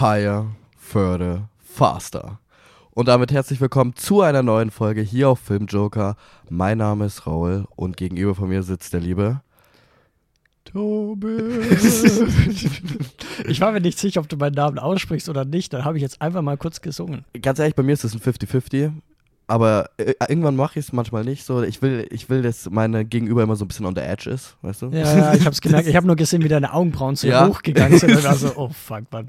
higher, further, faster. Und damit herzlich willkommen zu einer neuen Folge hier auf Filmjoker. Mein Name ist Raul und gegenüber von mir sitzt der liebe Tobi. ich war mir nicht sicher, ob du meinen Namen aussprichst oder nicht. Dann habe ich jetzt einfach mal kurz gesungen. Ganz ehrlich, bei mir ist es ein 50-50. Aber äh, irgendwann mache ich es manchmal nicht so. Ich will, ich will, dass meine Gegenüber immer so ein bisschen on the edge ist, weißt du? Ja, ja ich habe es gemerkt. Ich habe nur gesehen, wie deine Augenbrauen so ja. hochgegangen sind. Und war so, oh fuck, man.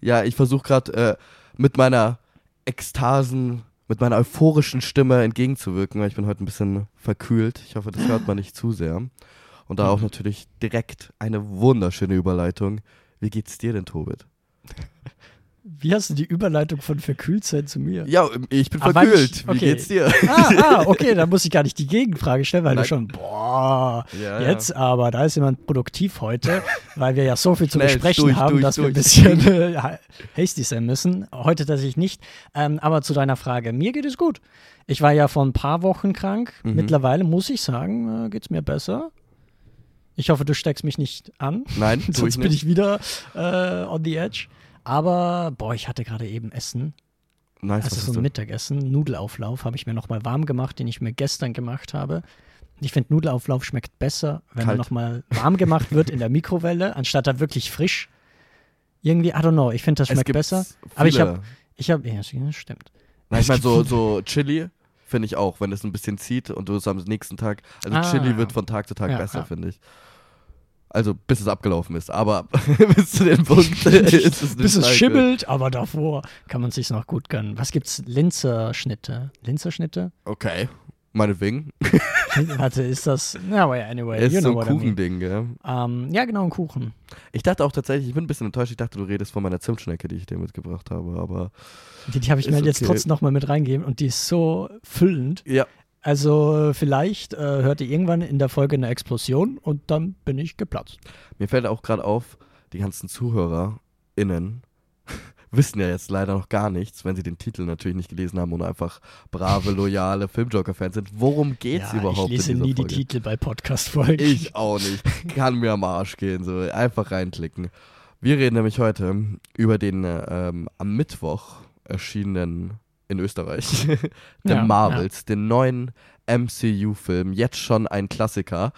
Ja, ich versuche gerade äh, mit meiner Ekstasen, mit meiner euphorischen Stimme entgegenzuwirken, weil ich bin heute ein bisschen verkühlt. Ich hoffe, das hört man nicht zu sehr. Und da auch mhm. natürlich direkt eine wunderschöne Überleitung. Wie geht's dir denn, Tobit? Wie hast du die Überleitung von verkühlt sein zu mir? Ja, ich bin Aber verkühlt. Ich, okay. Wie geht's dir? Ah, ah, okay, dann muss ich gar nicht die Gegenfrage stellen, weil Nein. du schon, boah, ja, jetzt ja. aber, da ist jemand produktiv heute, weil wir ja so viel zu Schnell, besprechen durch, haben, durch, dass durch. wir ein bisschen äh, hasty sein müssen. Heute tatsächlich nicht. Ähm, aber zu deiner Frage, mir geht es gut. Ich war ja vor ein paar Wochen krank. Mhm. Mittlerweile muss ich sagen, äh, geht es mir besser. Ich hoffe, du steckst mich nicht an. Nein, sonst bin ich wieder äh, on the edge. Aber, boah, ich hatte gerade eben Essen. Nice, also so ein Mittagessen, Nudelauflauf habe ich mir nochmal warm gemacht, den ich mir gestern gemacht habe. Ich finde, Nudelauflauf schmeckt besser, wenn Kalt. er nochmal warm gemacht wird in der Mikrowelle, anstatt da wirklich frisch. Irgendwie, I don't know, ich finde, das schmeckt besser. Aber ich habe, ich habe, ja, stimmt. Nein, ich meine, so, so Chili finde ich auch, wenn es ein bisschen zieht und du es am nächsten Tag, also ah, Chili wird von Tag zu Tag ja, besser, ja. finde ich. Also bis es abgelaufen ist, aber bis zu dem Punkt ist es nicht Bis es schimmelt, aber davor kann man sich noch gut gönnen. Was gibt's? Linzerschnitte. Linzerschnitte? Okay. Meinetwegen. Warte, ist das. Ja, aber anyway. Ist you know so ein Kuchending, gell? Um, ja, genau, ein Kuchen. Ich dachte auch tatsächlich, ich bin ein bisschen enttäuscht, ich dachte, du redest von meiner Zimtschnecke, die ich dir mitgebracht habe, aber. Die, die habe ich mir okay. jetzt trotzdem nochmal mit reingegeben und die ist so füllend. Ja. Also vielleicht äh, hört ihr irgendwann in der Folge eine Explosion und dann bin ich geplatzt. Mir fällt auch gerade auf, die ganzen ZuhörerInnen wissen ja jetzt leider noch gar nichts, wenn sie den Titel natürlich nicht gelesen haben und einfach brave, loyale Filmjoker-Fans sind. Worum geht's ja, überhaupt? Ich lese nie Folge? die Titel bei Podcast-Folgen. Ich auch nicht. Kann mir am Arsch gehen, so einfach reinklicken. Wir reden nämlich heute über den ähm, am Mittwoch erschienenen in Österreich. The ja, Marvels, ja. den neuen MCU-Film, jetzt schon ein Klassiker.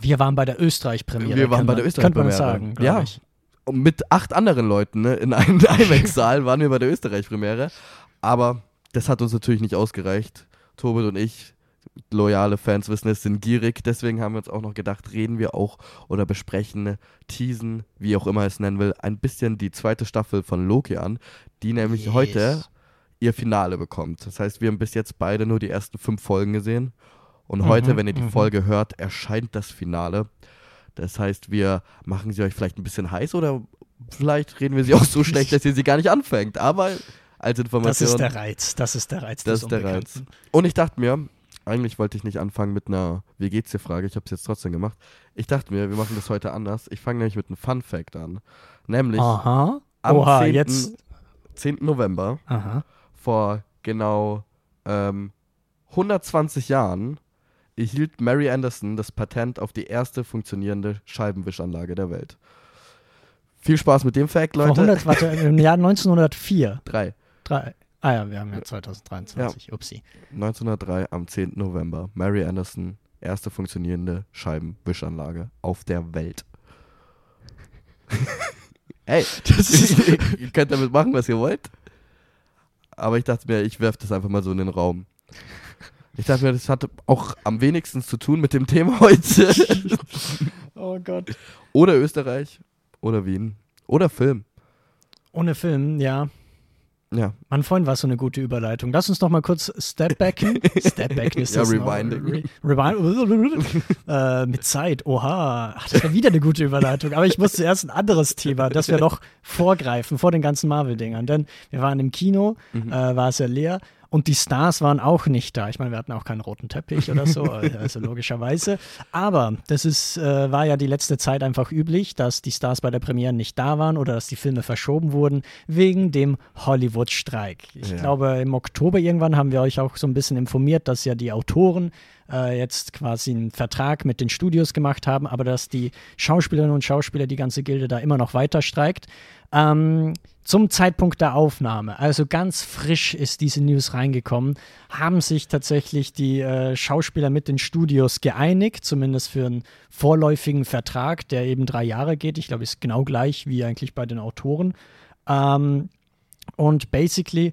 Wir waren bei der Österreich-Premiere. Wir waren bei der Österreich-Premiere. sagen, ja. Ich. Und mit acht anderen Leuten ne, in einem IMAX-Saal waren wir bei der Österreich-Premiere. Aber das hat uns natürlich nicht ausgereicht. Tobit und ich, loyale Fans wissen es, sind gierig. Deswegen haben wir uns auch noch gedacht, reden wir auch oder besprechen, teasen, wie auch immer es nennen will, ein bisschen die zweite Staffel von Loki an, die nämlich yes. heute ihr Finale bekommt. Das heißt, wir haben bis jetzt beide nur die ersten fünf Folgen gesehen. Und mhm, heute, wenn ihr die mhm. Folge hört, erscheint das Finale. Das heißt, wir machen sie euch vielleicht ein bisschen heiß oder vielleicht reden wir sie auch so schlecht, dass ihr sie gar nicht anfängt. Aber als Information. Das ist der Reiz. Das ist der Reiz. Das ist der Reiz. Und ich dachte mir, eigentlich wollte ich nicht anfangen mit einer Wie geht's dir Frage. Ich habe es jetzt trotzdem gemacht. Ich dachte mir, wir machen das heute anders. Ich fange nämlich mit einem Fun Fact an. Nämlich Aha. am Oha, 10. Jetzt. 10. November Aha vor genau ähm, 120 Jahren erhielt Mary Anderson das Patent auf die erste funktionierende Scheibenwischanlage der Welt. Viel Spaß mit dem Fact, Leute. Vor 100, warte, im Jahr 1904. Drei. Drei. Ah ja, wir haben ja 2023. Ja. Upsi. 1903 am 10. November. Mary Anderson, erste funktionierende Scheibenwischanlage auf der Welt. hey, ihr könnt damit machen, was ihr wollt aber ich dachte mir, ich werfe das einfach mal so in den Raum. Ich dachte mir, das hat auch am wenigsten zu tun mit dem Thema heute. oh Gott. Oder Österreich, oder Wien, oder Film. Ohne Film, ja. Ja. Mein Freund war so eine gute Überleitung. Lass uns doch mal kurz Stepbacken. Stepbacken ist ja, das. Rewinding. Re Rewind äh, mit Zeit. Oha. Ach, das war wieder eine gute Überleitung. Aber ich muss zuerst ein anderes Thema, das wir noch vorgreifen vor den ganzen Marvel-Dingern. Denn wir waren im Kino, mhm. äh, war es ja leer. Und die Stars waren auch nicht da. Ich meine, wir hatten auch keinen roten Teppich oder so, also logischerweise. Aber das ist, äh, war ja die letzte Zeit einfach üblich, dass die Stars bei der Premiere nicht da waren oder dass die Filme verschoben wurden wegen dem Hollywood-Streik. Ich ja. glaube, im Oktober irgendwann haben wir euch auch so ein bisschen informiert, dass ja die Autoren äh, jetzt quasi einen Vertrag mit den Studios gemacht haben, aber dass die Schauspielerinnen und Schauspieler, die ganze Gilde da immer noch weiter streikt. Ähm, zum Zeitpunkt der Aufnahme, also ganz frisch ist diese News reingekommen, haben sich tatsächlich die äh, Schauspieler mit den Studios geeinigt, zumindest für einen vorläufigen Vertrag, der eben drei Jahre geht. Ich glaube, ist genau gleich wie eigentlich bei den Autoren. Ähm, und basically,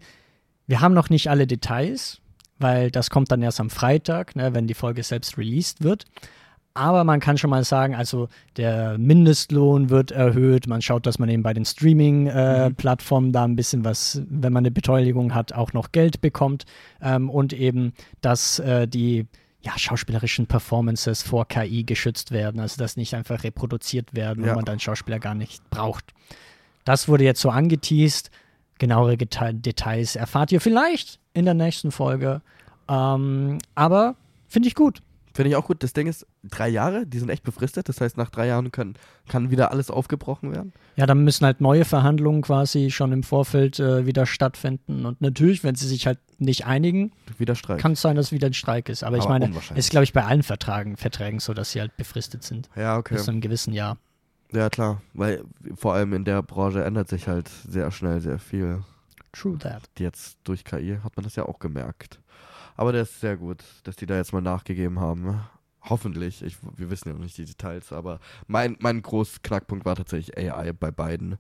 wir haben noch nicht alle Details, weil das kommt dann erst am Freitag, ne, wenn die Folge selbst released wird. Aber man kann schon mal sagen, also der Mindestlohn wird erhöht. Man schaut, dass man eben bei den Streaming-Plattformen äh, mhm. da ein bisschen was, wenn man eine Beteiligung hat, auch noch Geld bekommt. Ähm, und eben, dass äh, die ja, schauspielerischen Performances vor KI geschützt werden. Also, dass nicht einfach reproduziert werden, ja. wo man dann Schauspieler gar nicht braucht. Das wurde jetzt so angeteased. Genauere Details erfahrt ihr vielleicht in der nächsten Folge. Ähm, aber finde ich gut. Finde ich auch gut. Das Ding ist, drei Jahre, die sind echt befristet. Das heißt, nach drei Jahren können, kann wieder alles aufgebrochen werden. Ja, dann müssen halt neue Verhandlungen quasi schon im Vorfeld äh, wieder stattfinden. Und natürlich, wenn sie sich halt nicht einigen, kann es sein, dass wieder ein Streik ist. Aber, Aber ich meine, es ist, glaube ich, bei allen Vertragen, Verträgen so, dass sie halt befristet sind. Ja, okay. Bis zu einem gewissen Jahr. Ja, klar. Weil vor allem in der Branche ändert sich halt sehr schnell sehr viel. True that. Jetzt durch KI hat man das ja auch gemerkt. Aber der ist sehr gut, dass die da jetzt mal nachgegeben haben. Hoffentlich. Ich, wir wissen ja noch nicht die Details, aber mein, mein großer Knackpunkt war tatsächlich AI bei beiden.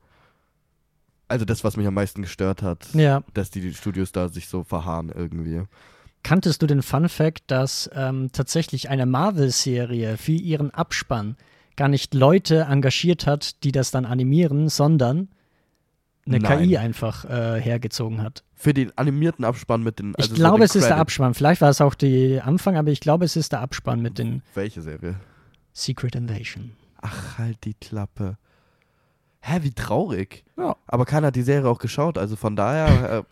Also das, was mich am meisten gestört hat, ja. dass die Studios da sich so verharren irgendwie. Kanntest du den Fun Fact, dass ähm, tatsächlich eine Marvel-Serie für ihren Abspann gar nicht Leute engagiert hat, die das dann animieren, sondern eine Nein. KI einfach äh, hergezogen hat. Für den animierten Abspann mit den. Also ich glaube, so es Credit. ist der Abspann. Vielleicht war es auch der Anfang, aber ich glaube, es ist der Abspann mit den. Welche Serie? Secret Invasion. Ach, halt die Klappe. Hä, wie traurig. Ja. Aber keiner hat die Serie auch geschaut, also von daher.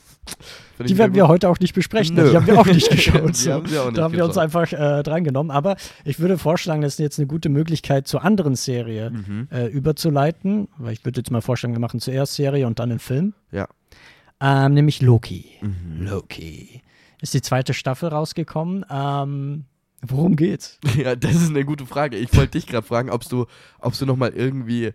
Äh, die werden wir heute auch nicht besprechen, die haben wir auch nicht geschaut. so. haben auch nicht da haben wir uns einfach äh, drangenommen. Aber ich würde vorschlagen, das ist jetzt eine gute Möglichkeit, zur anderen Serie mhm. äh, überzuleiten. Weil ich würde jetzt mal vorschlagen, wir machen zuerst Serie und dann den Film. Ja. Ähm, nämlich Loki. Mhm. Loki. Ist die zweite Staffel rausgekommen. Ähm, worum geht's? Ja, das ist eine gute Frage. Ich wollte dich gerade fragen, ob du, ob du nochmal irgendwie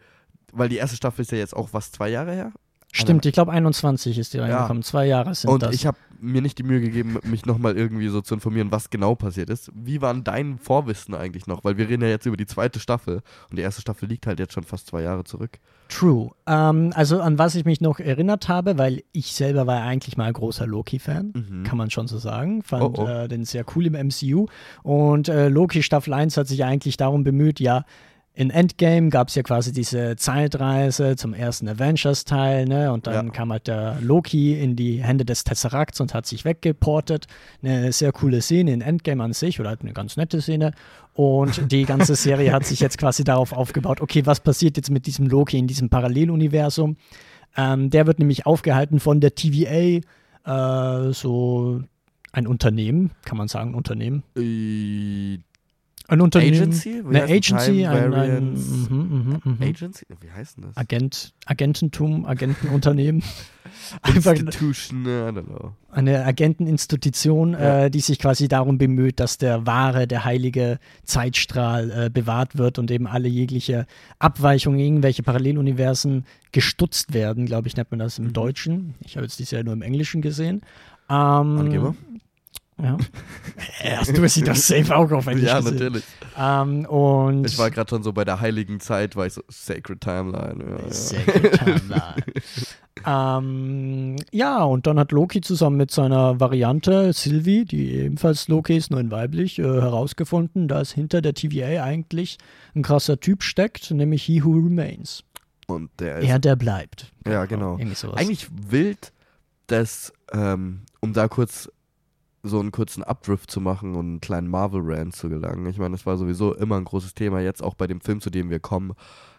weil die erste Staffel ist ja jetzt auch was, zwei Jahre her? Stimmt, ich glaube 21 ist die reingekommen. Ja. Zwei Jahre sind und das. Und ich habe mir nicht die Mühe gegeben, mich nochmal irgendwie so zu informieren, was genau passiert ist. Wie war dein Vorwissen eigentlich noch? Weil wir reden ja jetzt über die zweite Staffel und die erste Staffel liegt halt jetzt schon fast zwei Jahre zurück. True. Ähm, also an was ich mich noch erinnert habe, weil ich selber war ja eigentlich mal ein großer Loki-Fan, mhm. kann man schon so sagen. Fand oh, oh. Äh, den sehr cool im MCU. Und äh, Loki Staffel 1 hat sich eigentlich darum bemüht, ja, in Endgame gab es ja quasi diese Zeitreise zum ersten Avengers-Teil, ne? Und dann ja. kam halt der Loki in die Hände des Tesseracts und hat sich weggeportet. Eine sehr coole Szene in Endgame an sich oder halt eine ganz nette Szene. Und die ganze Serie hat sich jetzt quasi darauf aufgebaut, okay, was passiert jetzt mit diesem Loki in diesem Paralleluniversum? Ähm, der wird nämlich aufgehalten von der TVA, äh, so ein Unternehmen, kann man sagen, Unternehmen? Ein Unternehmen. Agency? Eine Agency, ein, ein mh, mh, mh. Agency? Wie heißt denn das? Agent, Agententum, Agentenunternehmen. Institution, I don't know. Eine Agenteninstitution, ja. äh, die sich quasi darum bemüht, dass der wahre, der heilige Zeitstrahl äh, bewahrt wird und eben alle jegliche Abweichungen, irgendwelche Paralleluniversen gestutzt werden, glaube ich, nennt man das im mhm. Deutschen. Ich habe jetzt dies ja nur im Englischen gesehen. Ähm, Angeber? Ja. Erst du sie doch safe auch auf Englisch Ja, natürlich. Ähm, und ich war gerade schon so bei der heiligen Zeit, war ich so Sacred Timeline. Ja, ja. Sacred Timeline. ähm, ja, und dann hat Loki zusammen mit seiner Variante Sylvie, die ebenfalls Loki ist, nur in weiblich, äh, herausgefunden, dass hinter der TVA eigentlich ein krasser Typ steckt, nämlich He Who Remains. Und der ist. Er, der bleibt. Ja, genau. Eigentlich wild, dass, ähm, um da kurz so einen kurzen Updrift zu machen und einen kleinen Marvel-Rant zu gelangen. Ich meine, das war sowieso immer ein großes Thema, jetzt auch bei dem Film, zu dem wir kommen,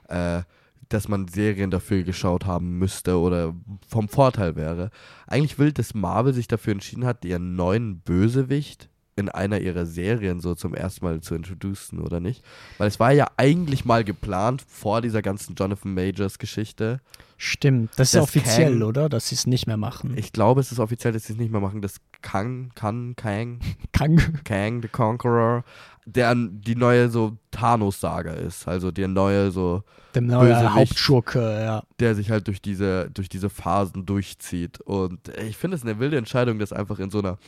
äh, dass man Serien dafür geschaut haben müsste oder vom Vorteil wäre. Eigentlich wild, dass Marvel sich dafür entschieden hat, ihren neuen Bösewicht in einer ihrer Serien so zum ersten Mal zu introducen, oder nicht? Weil es war ja eigentlich mal geplant vor dieser ganzen Jonathan Majors Geschichte. Stimmt, das ist Das offiziell, Kang- oder? Dass sie es nicht mehr machen. Ich glaube, es ist offiziell, dass sie es nicht mehr machen. Das Kang, Kan, Kang, Kang. Kang the Conqueror, der die neue so Thanos-Saga ist. Also der neue so, neuen Bösewicht. Hauptschurke, ja. der sich halt durch diese, durch diese Phasen durchzieht. Und ich finde es eine wilde Entscheidung, das einfach in so einer in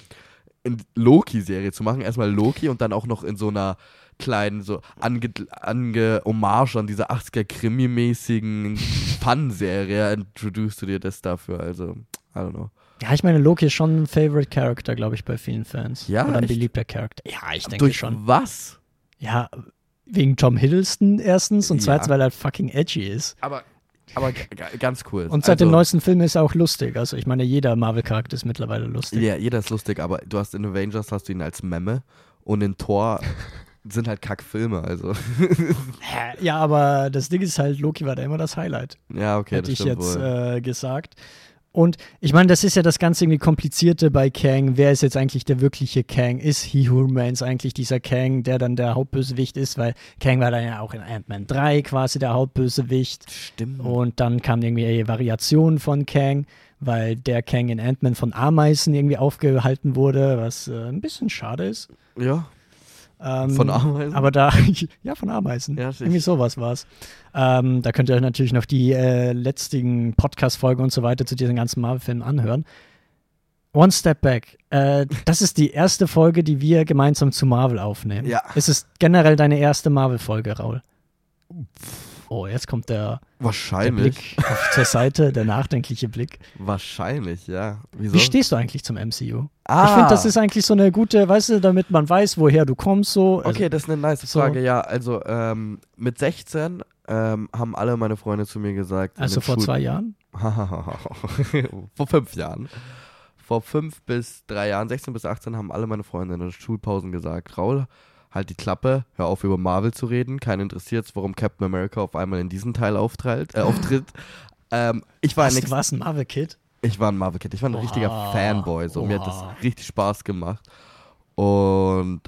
Loki-Serie zu machen. Erstmal Loki und dann auch noch in so einer kleinen, so ange, ange Hommage an diese 80er-Krimi-mäßigen Fun-Serie introduced du dir das dafür. Also, I don't know. Ja, ich meine, Loki ist schon ein Favorite Character, glaube ich, bei vielen Fans. Ja, Oder ein echt? beliebter Charakter. Ja, ich denke Durch schon. was? Ja, wegen Tom Hiddleston erstens und Ja. zweitens, weil er fucking edgy ist. Aber, aber ganz cool. Und seit dem Also- neuesten Film ist er auch lustig. Also ich meine, jeder Marvel-Charakter ist mittlerweile lustig. Ja, jeder ist lustig, aber du hast in Avengers hast du ihn als Memme und in Thor sind halt Kackfilme, also. Ja, aber das Ding ist halt, Loki war da immer das Highlight, ja, okay, hätte das ich jetzt äh, gesagt. Und ich meine, das ist ja das ganze irgendwie Komplizierte bei Kang. Wer ist jetzt eigentlich der wirkliche Kang? Ist He Who Remains eigentlich dieser Kang, der dann der Hauptbösewicht ist? Weil Kang war dann ja auch in Ant-Man 3 quasi der Hauptbösewicht. Stimmt. Und dann kam irgendwie Variationen von Kang, weil der Kang in Ant-Man von Ameisen irgendwie aufgehalten wurde, was äh, ein bisschen schade ist. ja, Ähm, von Ameisen. Aber da, ja, von Ameisen. Ja, Irgendwie sowas war es. Ähm, da könnt ihr euch natürlich noch die äh, letztigen Podcast-Folgen und so weiter zu diesen ganzen Marvel-Filmen anhören. One Step Back. Äh, das ist die erste Folge, die wir gemeinsam zu Marvel aufnehmen. Ja. Es ist generell deine erste Marvel-Folge, Raul. Oh, jetzt kommt der, der wahrscheinlich. Blick auf zur Seite, der nachdenkliche Blick. Wahrscheinlich, ja. Wieso? Wie stehst du eigentlich zum MCU? ah, Ich finde, das ist eigentlich so eine gute, weißt du, damit man weiß, woher du kommst, so. Also, Okay, das ist eine nice so- Frage. Ja, also ähm, mit 16 ähm, haben alle meine Freunde zu mir gesagt. also vor Schul- zwei Jahren? vor fünf Jahren. Vor fünf bis drei Jahren, 16 bis 18, haben alle meine Freunde in den Schulpausen gesagt, Raul, halt die Klappe, hör auf über Marvel zu reden. Keinen interessiert warum Captain America auf einmal in diesem Teil auftritt. Äh, auftritt. ähm, ich war Was, nix, du warst ein Marvel-Kid? ich war ein Marvel-Kid, ich war ein richtiger Boah, Fanboy. So. Mir hat das richtig Spaß gemacht. Und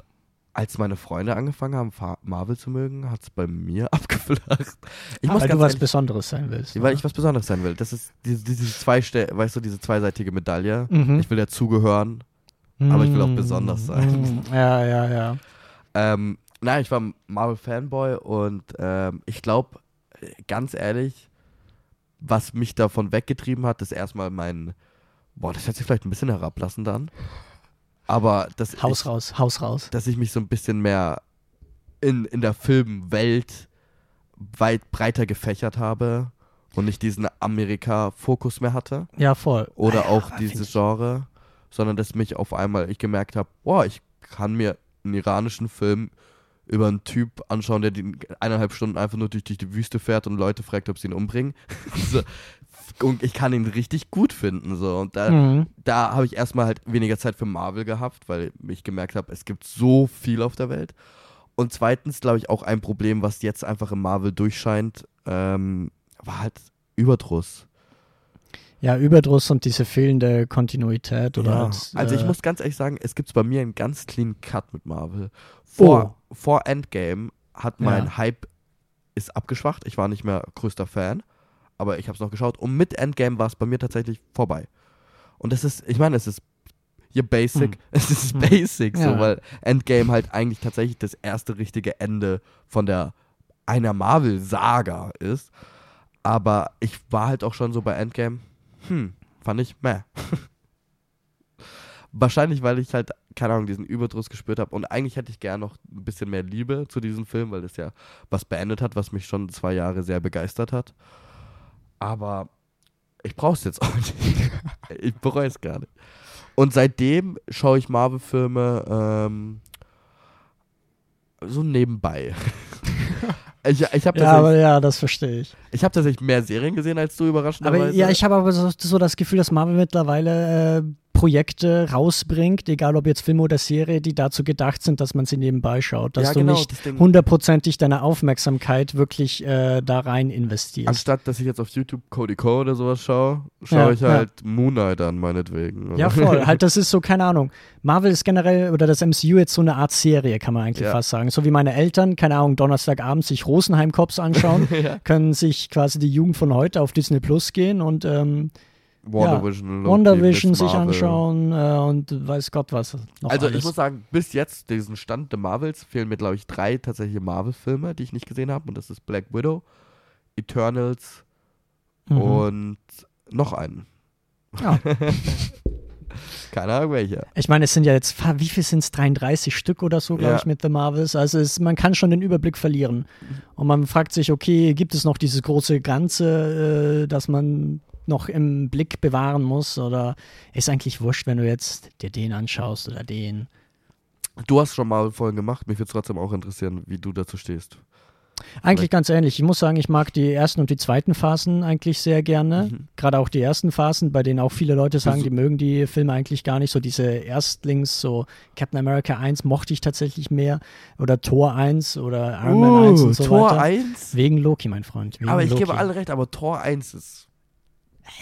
als meine Freunde angefangen haben, Marvel zu mögen, hat es bei mir abgeflacht. Ich muss weil du was ehrlich- Besonderes sein willst. weil ich was Besonderes sein will. Das ist diese, diese zwei, weißt du, diese zweiseitige Medaille. Mhm. Ich will dazugehören. aber ich will auch besonders sein. mm, Ja, ja, ja. Ähm, nein, ich war Marvel-Fanboy und ähm, ich glaube, ganz ehrlich, was mich davon weggetrieben hat, ist erstmal mein, boah, das hört sich vielleicht ein bisschen herablassend an, aber dass, Haus ich, raus, Haus raus. dass ich mich so ein bisschen mehr in, in der Filmwelt weit breiter gefächert habe und nicht diesen Amerika-Fokus mehr hatte. Ja, voll. oder auch ja, dieses Genre, sondern dass mich auf einmal ich gemerkt habe, boah, ich kann mir einen iranischen Film über einen Typ anschauen, der die eineinhalb Stunden einfach nur durch, durch die Wüste fährt und Leute fragt, ob sie ihn umbringen. so. Und ich kann ihn richtig gut finden. So. Und da, Mhm. da habe ich erstmal halt weniger Zeit für Marvel gehabt, weil ich gemerkt habe, es gibt so viel auf der Welt. Und zweitens, glaube ich, auch ein Problem, was jetzt einfach im Marvel durchscheint, ähm, war halt Überdruss. Ja, Überdruss und diese fehlende Kontinuität oder Ja. halt, also ich äh, muss ganz ehrlich sagen, es gibt bei mir einen ganz clean Cut mit Marvel. Vor, Oh. vor Endgame hat mein Ja. Hype ist abgeschwacht. Ich war nicht mehr größter Fan, aber ich habe es noch geschaut. Und mit Endgame war es bei mir tatsächlich vorbei. Und das ist, ich meine, es ist hier basic, Hm. es ist Hm. basic, so, Ja. weil Endgame halt eigentlich tatsächlich das erste richtige Ende von der einer Marvel-Saga ist. Aber ich war halt auch schon so bei Endgame, hm, fand ich meh. Wahrscheinlich, weil ich halt, keine Ahnung, diesen Überdruss gespürt habe. Und eigentlich hätte ich gern noch ein bisschen mehr Liebe zu diesem Film, weil es ja was beendet hat, was mich schon zwei Jahre sehr begeistert hat. Aber ich brauche es jetzt auch nicht. ich bereue es gar nicht. Und seitdem schaue ich Marvel-Filme ähm, so nebenbei. ich ich habe Ja, aber ja, das verstehe ich. ich hab tatsächlich mehr Serien gesehen als du, Aber überraschenderweise. ja, ich habe aber so, so das Gefühl, dass Marvel mittlerweile äh, Projekte rausbringt, egal ob jetzt Film oder Serie, die dazu gedacht sind, dass man sie nebenbei schaut, dass Ja, du genau, nicht das Ding. hundertprozentig deine Aufmerksamkeit wirklich äh, da rein investierst. Anstatt dass ich jetzt auf YouTube Cody Co. oder sowas schaue, schaue Ja, ich ja. halt Moon Knight an, meinetwegen. Ja, voll. halt, das ist so, keine Ahnung. Marvel ist generell, oder das MCU jetzt so eine Art Serie, kann man eigentlich Ja. fast sagen. So wie meine Eltern, keine Ahnung, Donnerstagabend sich Rosenheim-Cops anschauen, Ja. können sich quasi die Jugend von heute auf Disney Plus gehen und ähm, Wonder ja, Vision, Loki, Wonder Vision Miss sich anschauen äh, und weiß Gott was Also alles. ich muss sagen, bis jetzt, diesen Stand der Marvels, fehlen mir, glaube ich, drei tatsächliche Marvel-Filme, die ich nicht gesehen habe. Und das ist Black Widow, Eternals Mhm. und noch einen. Ja. Keine Ahnung welcher. Ich meine, es sind ja jetzt, wie viel sind es? 33 Stück oder so, glaube Ja. ich, mit The Marvels. Also es, man kann schon den Überblick verlieren. Und man fragt sich, okay, gibt es noch dieses große Ganze, äh, das man noch im Blick bewahren muss? Oder ist eigentlich wurscht, wenn du jetzt dir den anschaust oder den? Du hast schon mal vorhin gemacht, mich würde es trotzdem auch interessieren, wie du dazu stehst. Eigentlich ganz ähnlich. Ich muss sagen, ich mag die ersten und die zweiten Phasen eigentlich sehr gerne. Mhm. Gerade auch die ersten Phasen, bei denen auch viele Leute sagen, die mögen die Filme eigentlich gar nicht. So diese Erstlings, so Captain America 1 mochte ich tatsächlich mehr. Oder Thor 1 oder Iron Man 1 und so Uh, Tor weiter. 1? Wegen Loki, mein Freund. Wegen Aber ich Loki. gebe alle recht, aber Tor 1 ist.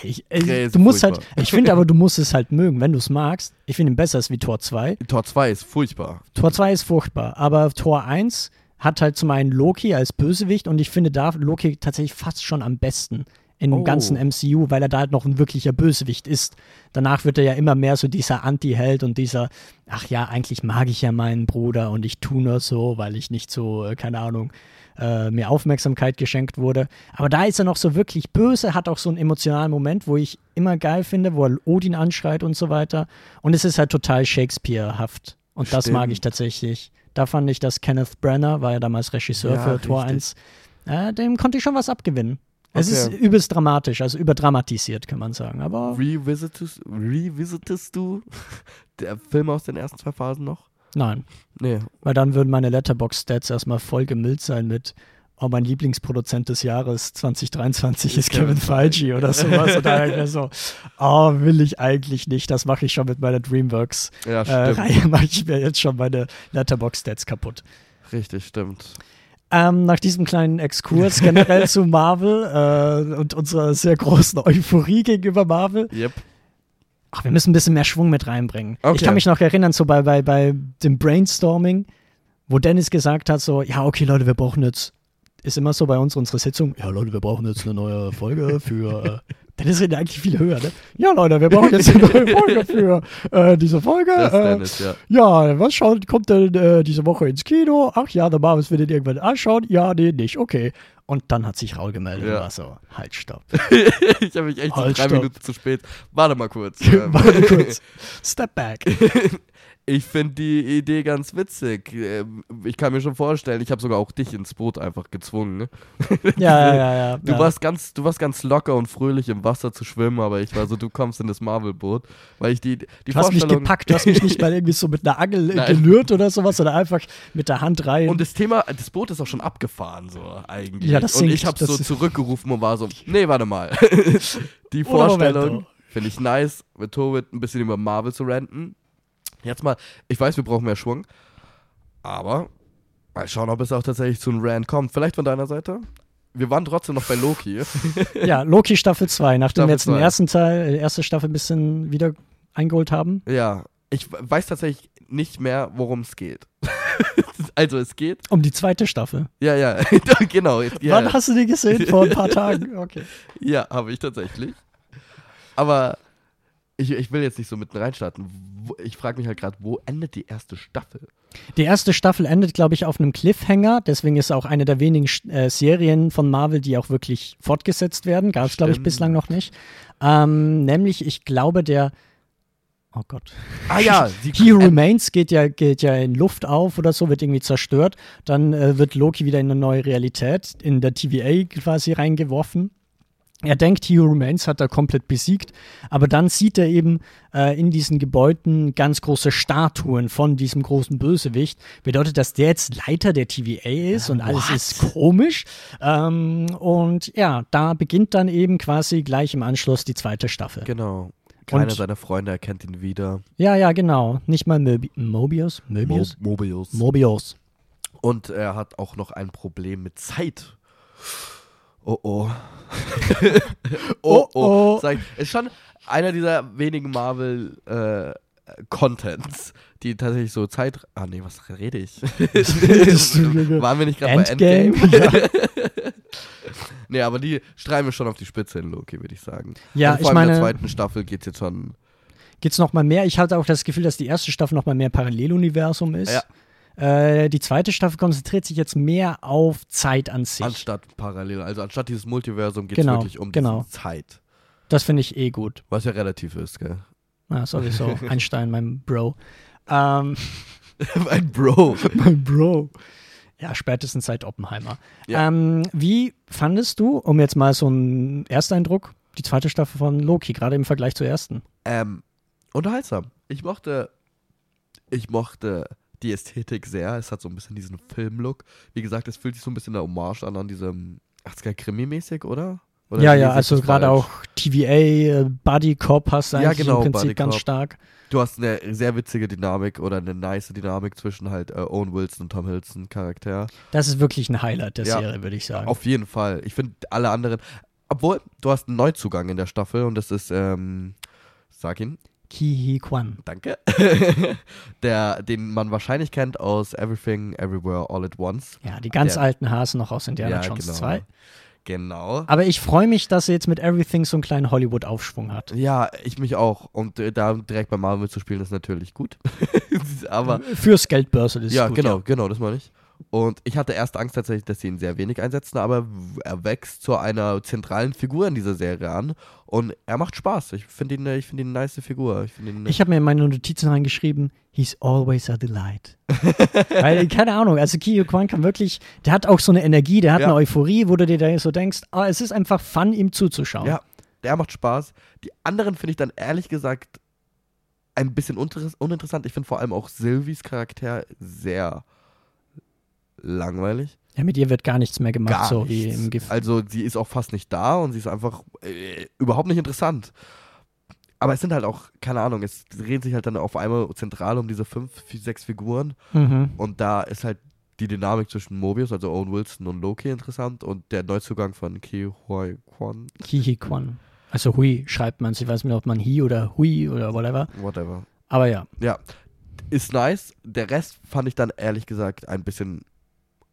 Ich, äh, du musst halt, ich finde aber, du musst es halt mögen, wenn du es magst. Ich finde ihn besser als wie Tor 2. Tor 2 ist furchtbar. Tor 2 ist furchtbar, aber Tor 1 hat halt zum einen Loki als Bösewicht und ich finde da Loki tatsächlich fast schon am besten im Oh. ganzen MCU, weil er da halt noch ein wirklicher Bösewicht ist. Danach wird er ja immer mehr so dieser Anti-Held und dieser, ach ja, eigentlich mag ich ja meinen Bruder und ich tue nur so, weil ich nicht so, äh, keine Ahnung, äh, mir Aufmerksamkeit geschenkt wurde. Aber da ist er noch so wirklich böse, hat auch so einen emotionalen Moment, wo ich immer geil finde, wo er Odin anschreit und so weiter. Und es ist halt total Shakespeare-haft. Und das mag ich Stimmt. tatsächlich. Da fand ich, dass Kenneth Branagh, war ja damals Regisseur Ja, für Tor richtig. 1, äh, dem konnte ich schon was abgewinnen. Es Okay. ist übelst dramatisch, also überdramatisiert, kann man sagen. Aber Revisitest, revisitest du der Film aus den ersten zwei Phasen noch? Nein, Nee. weil dann würden meine Letterbox-Stats erstmal voll gemüllt sein mit Oh, mein Lieblingsproduzent des Jahres 2023 ist Kevin Feige oder sowas. Und da ich so, oh, will ich eigentlich nicht. Das mache ich schon mit meiner Dreamworks Ja, äh, mache ich mir jetzt schon meine Letterbox-Stats kaputt. Richtig, stimmt. Ähm, nach diesem kleinen Exkurs generell zu Marvel äh, und unserer sehr großen Euphorie gegenüber Marvel, Yep. Ach, wir müssen ein bisschen mehr Schwung mit reinbringen. Ich Okay. kann mich noch erinnern, so bei, bei, bei dem Brainstorming, wo Dennis gesagt hat, so, ja, okay, Leute, wir brauchen jetzt, ist immer so bei uns unsere Sitzung, ja, Leute, wir brauchen jetzt eine neue Folge für, äh, Dennis redet eigentlich viel höher, ne? Ja, Leute, wir brauchen jetzt eine neue Folge für äh, diese Folge. Das äh, Dennis, ja. ja, was schaut, kommt denn äh, diese Woche ins Kino? Ach ja, der Marvels will den irgendwann anschauen. Ja, nee, nicht. Okay. Und dann hat sich Raul gemeldet Ja. und war so, halt, stopp. ich habe mich echt so Halt, drei stopp. Minuten zu spät. Warte mal kurz. Ähm, Warte kurz. Step back. Ich finde die Idee ganz witzig. Ähm, Ich kann mir schon vorstellen, ich habe sogar auch dich ins Boot einfach gezwungen. Ne? Ja, ja, ja. ja. Du, ja. warst ganz, du warst ganz locker und fröhlich im Wasser zu schwimmen, aber ich war so, du kommst in das Marvel-Boot. Weil ich die, die Du hast mich gepackt, du hast mich nicht mal irgendwie so mit einer Angel äh, Nein. gelührt oder sowas, sondern einfach mit der Hand rein. Und das Thema, das Boot ist auch schon abgefahren, so eigentlich. Ja, das und ich habe so zurückgerufen und war so, nee, warte mal. die Vorstellung Momento. finde ich nice, mit Tobit ein bisschen über Marvel zu ranten. Jetzt mal, ich weiß, wir brauchen mehr Schwung, aber mal schauen, ob es auch tatsächlich zu einem Rant kommt. Vielleicht von deiner Seite? Wir waren trotzdem noch bei Loki. ja, Loki Staffel 2, nachdem Staffel wir jetzt den ersten Teil, die erste Staffel ein bisschen wieder eingeholt haben. ja, ich weiß tatsächlich nicht mehr, worum es geht. also es geht. Um die zweite Staffel. Ja, ja, genau. Ja, Wann hast du die gesehen? Vor ein paar Tagen. Okay. Ja, habe ich tatsächlich. Aber ich, ich will jetzt nicht so mitten reinstarten. Ich frage mich halt gerade, wo endet die erste Staffel? Die erste Staffel endet, glaube ich, auf einem Cliffhanger. Deswegen ist auch eine der wenigen äh, Serien von Marvel, die auch wirklich fortgesetzt werden. Gab es, glaube ich, bislang noch nicht. Ähm, nämlich, ich glaube, der. Oh Gott. Ah ja, die, He Remains geht ja, geht ja in Luft auf oder so, wird irgendwie zerstört. Dann äh, wird Loki wieder in eine neue Realität, in der TVA quasi reingeworfen. Er denkt, He Who Remains hat er komplett besiegt, aber dann sieht er eben äh, in diesen Gebäuden ganz große Statuen von diesem großen Bösewicht. Bedeutet, dass der jetzt Leiter der TVA ist und alles what? ist komisch. Ähm, und ja, da beginnt dann eben quasi gleich im Anschluss die zweite Staffel. Genau. Keiner Und- seiner Freunde erkennt ihn wieder. Ja, ja, genau. Nicht mal Mobi Mobius? Möbius? Mo Mobius. Mobius. Und er hat auch noch ein Problem mit Zeit. Oh oh. Oh, oh. Sag, ist schon einer dieser wenigen Marvel äh, Contents, die tatsächlich so Zeit. Ah nee, was rede ich? Waren wir nicht gerade bei Endgame? Endgame? nee, aber die streiben wir schon auf die Spitze in Loki, würde ich sagen. Ja, also ich vor allem in der meine, zweiten Staffel geht es jetzt schon. geht's noch mal mehr? Ich hatte auch das Gefühl, dass die erste Staffel noch mal mehr Paralleluniversum ist. Ja. Äh, die zweite Staffel konzentriert sich jetzt mehr auf Zeit an sich. Anstatt parallel, also anstatt dieses Multiversum geht es Genau, wirklich um genau. Zeit. Das finde ich eh gut. Was ja relativ ist, gell? Ja, sowieso. Einstein, mein Bro. Ähm, mein Bro. mein Bro. Ja, spätestens seit Oppenheimer. Ja. Ähm, wie fandest du, um jetzt mal so einen Ersteindruck, die zweite Staffel von Loki, gerade im Vergleich zur ersten? Ähm, unterhaltsam. Ich mochte, ich mochte die Ästhetik sehr. Es hat so ein bisschen diesen Filmlook. Wie gesagt, es fühlt sich so ein bisschen der Hommage an, an diesem 80er-Krimi-mäßig, oder? oder ja, ja, also gerade auch TVA, äh, Buddy Cop hast du Ja, genau, im Prinzip ganz stark. Du hast eine sehr witzige Dynamik oder eine nice Dynamik zwischen halt äh, Owen Wilson und Tom Hiddleston Charakter. Das ist wirklich ein Highlight der Ja. Serie, würde ich sagen. Auf jeden Fall. Ich finde alle anderen, obwohl du hast einen Neuzugang in der Staffel und das ist, ähm, sag ihn, Ki Kwan. Danke. der, den man wahrscheinlich kennt aus Everything, Everywhere, All at Once. Ja, die ganz Der- alten Hasen noch aus Indiana Jones 2. Genau. Aber ich freue mich, dass er jetzt mit Everything so einen kleinen Hollywood-Aufschwung hat. Ja, ich mich auch. Und äh, da direkt bei Marvel zu spielen, ist natürlich gut. Aber Fürs Geldbörse, das ja, ist gut. genau, genau, das meine ich. Und ich hatte erst Angst tatsächlich, dass sie ihn sehr wenig einsetzen, aber er wächst zu einer zentralen Figur in dieser Serie an. Und er macht Spaß. Ich finde ihn, äh, ich finde ihn eine nice Figur. Ich ihn, Ich habe mir in meine Notizen reingeschrieben, he's always a delight. Weil, keine Ahnung, also Kiyo Kwan kann wirklich, der hat auch so eine Energie, der hat Ja. eine Euphorie, wo du dir da so denkst, ah, es ist einfach fun, ihm zuzuschauen. Ja, der macht Spaß. Die anderen finde ich dann ehrlich gesagt ein bisschen uninteressant. Ich finde vor allem auch Sylvies Charakter sehr langweilig. Ja, mit ihr wird gar nichts mehr gemacht, Gar so wie im Gift. Also sie ist auch fast nicht da und sie ist einfach äh, überhaupt nicht interessant. Aber es sind halt auch, keine Ahnung, es dreht sich halt dann auf einmal zentral um diese fünf, sechs Figuren Mhm. und da ist halt die Dynamik zwischen Mobius, also Owen Wilson und Loki interessant und der Neuzugang von Ki Huai Kwan, Kihi Kwan. Also Hui schreibt man, ich weiß nicht, ob man Hi oder Hui oder whatever. whatever. Aber ja, Ja, ist nice. Der Rest fand ich dann ehrlich gesagt ein bisschen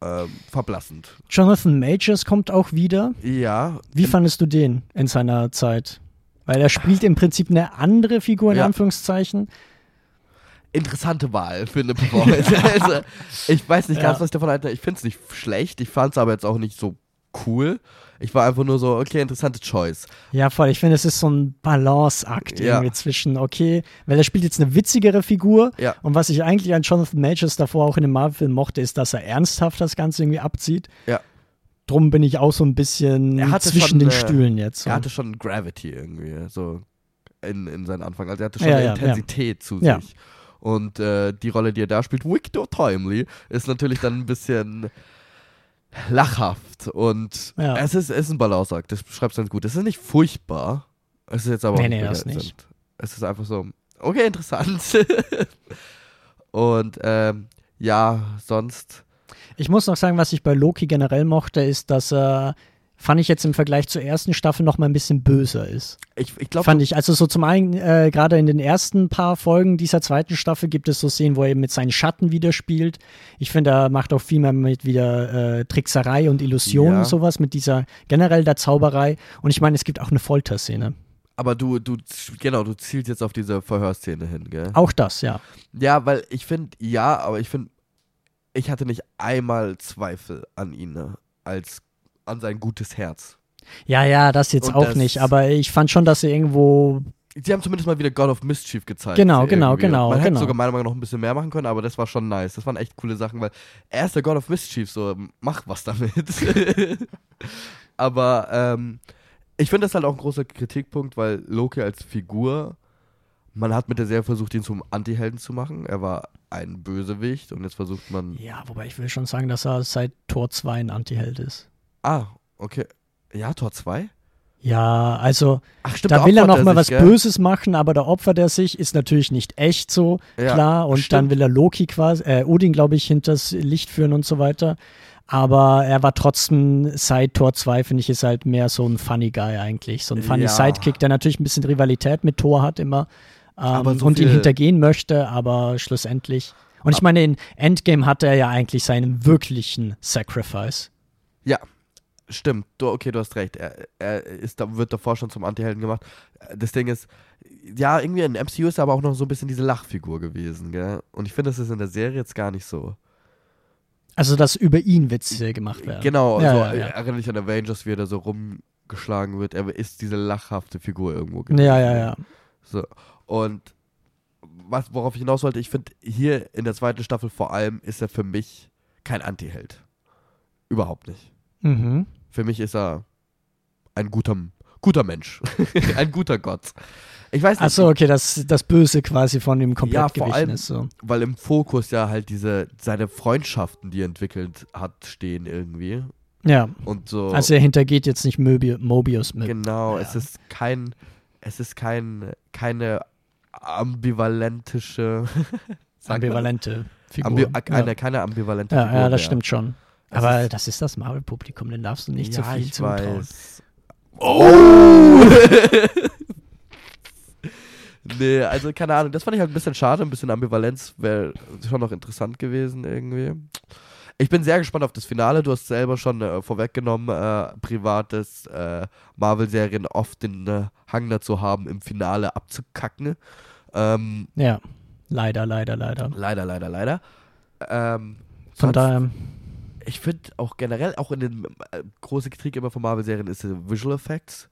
ähm, verblassend. Jonathan Majors kommt auch wieder. Ja, Wie fandest du den in seiner Zeit? Weil er spielt im Prinzip eine andere Figur, in Ja. Anführungszeichen. interessante Wahl für eine Performance. also, ich weiß nicht ganz, Ja. was ich davon halte. Ich finde es nicht schlecht. Ich fand es aber jetzt auch nicht so cool. Ich war einfach nur so, okay, interessante Choice. Ja, voll. Ich finde, es ist so ein Balanceakt Ja. irgendwie zwischen, okay, weil er spielt jetzt eine witzigere Figur. Ja. Und was ich eigentlich an Jonathan Majors davor auch in dem Marvel-Film mochte, ist, dass er ernsthaft das Ganze irgendwie abzieht. Ja. Drum bin ich auch so ein bisschen Er zwischen schon, den äh, Stühlen jetzt. So. Er hatte schon Gravity irgendwie, so in, in seinen Anfang. Also er hatte schon Ja, eine ja, Intensität zu sich. Und äh, die Rolle, die er da spielt, Victor Timely, ist natürlich dann ein bisschen lachhaft. Und Ja. es, ist, es ist ein Balanceakt, das beschreibt es ganz gut. Es ist nicht furchtbar. Es ist jetzt aber Nee, auch nee, das nicht. Es ist einfach so, okay, interessant. Und ähm, ja, sonst. Ich muss noch sagen, was ich bei Loki generell mochte, ist, dass er, fand ich jetzt im Vergleich zur ersten Staffel noch mal ein bisschen böser ist. Ich, ich glaube, Fand ich. Also so zum einen, äh, gerade in den ersten paar Folgen dieser zweiten Staffel gibt es so Szenen, wo er eben mit seinen Schatten wieder spielt. Ich finde, er macht auch viel mehr mit wieder äh, Trickserei und Illusionen Ja. und sowas, mit dieser generell der Zauberei. Und ich meine, es gibt auch eine Folterszene. aber du, du, genau, du zielst jetzt auf diese Verhörszene hin, gell? Auch das, ja. Ja, weil ich finde, ja, aber ich finde, ich hatte nicht einmal Zweifel an ihn, ne? als an sein gutes Herz. Ja, ja, das jetzt Und auch das- nicht. Aber ich fand schon, dass er irgendwo. Sie haben zumindest mal wieder God of Mischief gezeigt. Genau, genau, irgendwie. genau, Man hätte genau. sogar meiner Meinung nach noch ein bisschen mehr machen können, aber das war schon nice. Das waren echt coole Sachen, weil er ist der God of Mischief, so mach was damit. aber ähm, ich finde das halt auch ein großer Kritikpunkt, weil Loki als Figur, man hat mit der Serie versucht, ihn zum Anti-Helden zu machen. Er war ein Bösewicht und jetzt versucht man. Ja, wobei ich will schon sagen, dass er seit Tor 2 ein Antiheld ist. Ah, okay. Ja, Tor 2? Ja, also Ach, stimmt, da will er opfert noch mal sich, was gell? Böses machen, aber da opfert er sich, ist natürlich nicht echt so, Ja, klar. Und stimmt. dann will er Loki quasi, äh, Odin, glaube ich, hinters Licht führen und so weiter. Aber er war trotzdem seit Tor 2, finde ich, ist halt mehr so ein Funny Guy eigentlich. So ein Funny Ja. Sidekick, der natürlich ein bisschen Rivalität mit Thor hat immer ähm, so und ihn hintergehen möchte, aber schlussendlich. Und ich meine, in Endgame hatte er ja eigentlich seinen wirklichen Sacrifice. Ja, stimmt. Du, okay, du hast recht. Er, er ist, da, wird davor schon zum Antihelden gemacht. Das Ding ist, ja, irgendwie in MCU ist er aber auch noch so ein bisschen diese Lachfigur gewesen, gell? Und ich finde, das ist in der Serie jetzt gar nicht so. Also, dass über ihn Witze gemacht werden. Genau, Ja, so ja, ja. erinnere dich an Avengers, wie er da so rumgeschlagen wird. Er ist diese lachhafte Figur irgendwo gewesen. Ja, ja, ja. So. Und was, worauf ich hinaus wollte, ich finde, hier in der zweiten Staffel vor allem ist er für mich kein Antiheld. Überhaupt nicht. Mhm. Für mich ist er ein guter, guter Mensch. ein guter Gott. Ich weiß nicht, Achso, okay, das, das Böse quasi von ihm komplett Ja, vor gewichen allem- ist. So. weil im Fokus ja halt diese, seine Freundschaften, die er entwickelt hat, stehen irgendwie. Ja, Und so. also er hintergeht jetzt nicht Möbi Mobius mit. Genau, Ja. es ist kein, es ist kein, keine ambivalentische, ambivalente Figur. Ambi eine, ja. keine ambivalente ja, Figur ja, das mehr. stimmt schon. Aber ist- das ist das Marvel-Publikum, den darfst du nicht ja, so viel zutrauen. weiß. Oh! nee, also keine Ahnung, das fand ich halt ein bisschen schade, ein bisschen Ambivalenz wäre schon noch interessant gewesen irgendwie. Ich bin sehr gespannt auf das Finale. Du hast selber schon äh, vorweggenommen, äh, privates äh, Marvel-Serien oft den äh, Hang dazu haben, im Finale abzukacken. Ähm, Ja, leider, leider, leider. leider, leider, leider. Ähm, Von daher, ich finde auch generell, auch in den äh, große Kritik immer von Marvel-Serien ist äh, Visual Effects.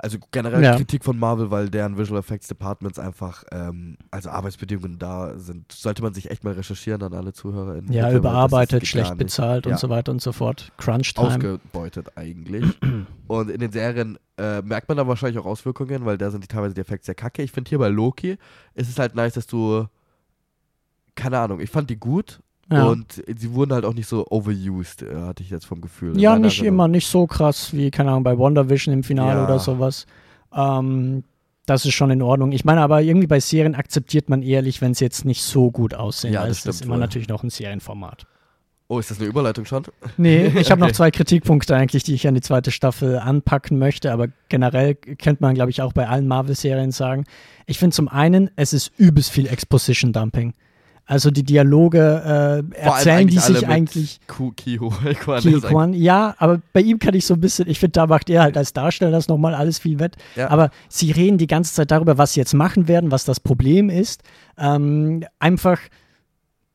Also generell Ja. Kritik von Marvel, weil deren Visual Effects Departments einfach, ähm, also Arbeitsbedingungen da sind. Sollte man sich echt mal recherchieren an alle ZuhörerInnen. ja, bitte, überarbeitet, schlecht bezahlt Ja. und so weiter und so fort. Crunch-Time. Ausgebeutet eigentlich. und in den Serien äh, merkt man da wahrscheinlich auch Auswirkungen, weil da sind die teilweise die Effekte sehr kacke. Ich finde hier bei Loki ist es halt nice, dass du, keine Ahnung, ich fand die gut. Ja. Und sie wurden halt auch nicht so overused, äh, hatte ich jetzt vom Gefühl. Ja, nicht Erinnerung. immer, nicht so krass wie, keine Ahnung, bei Wonder Vision im Finale Ja. oder sowas. Ähm, das ist schon in Ordnung. Ich meine, aber irgendwie bei Serien akzeptiert man ehrlich, wenn sie jetzt nicht so gut aussehen. Ja, das es ist immer wohl. natürlich noch ein Serienformat. Oh, ist das eine Überleitung schon? Nee, ich habe noch zwei Kritikpunkte eigentlich, die ich an die zweite Staffel anpacken möchte, aber generell könnte man, glaube ich, auch bei allen Marvel-Serien sagen. Ich finde zum einen, es ist übelst viel Exposition-Dumping. Also die Dialoge äh, erzählen die sich eigentlich. Kwan Kwan, ja, aber bei ihm kann ich so ein bisschen, ich finde, da macht er halt als Darsteller das nochmal alles viel wett. Ja. Aber sie reden die ganze Zeit darüber, was sie jetzt machen werden, was das Problem ist. Ähm, einfach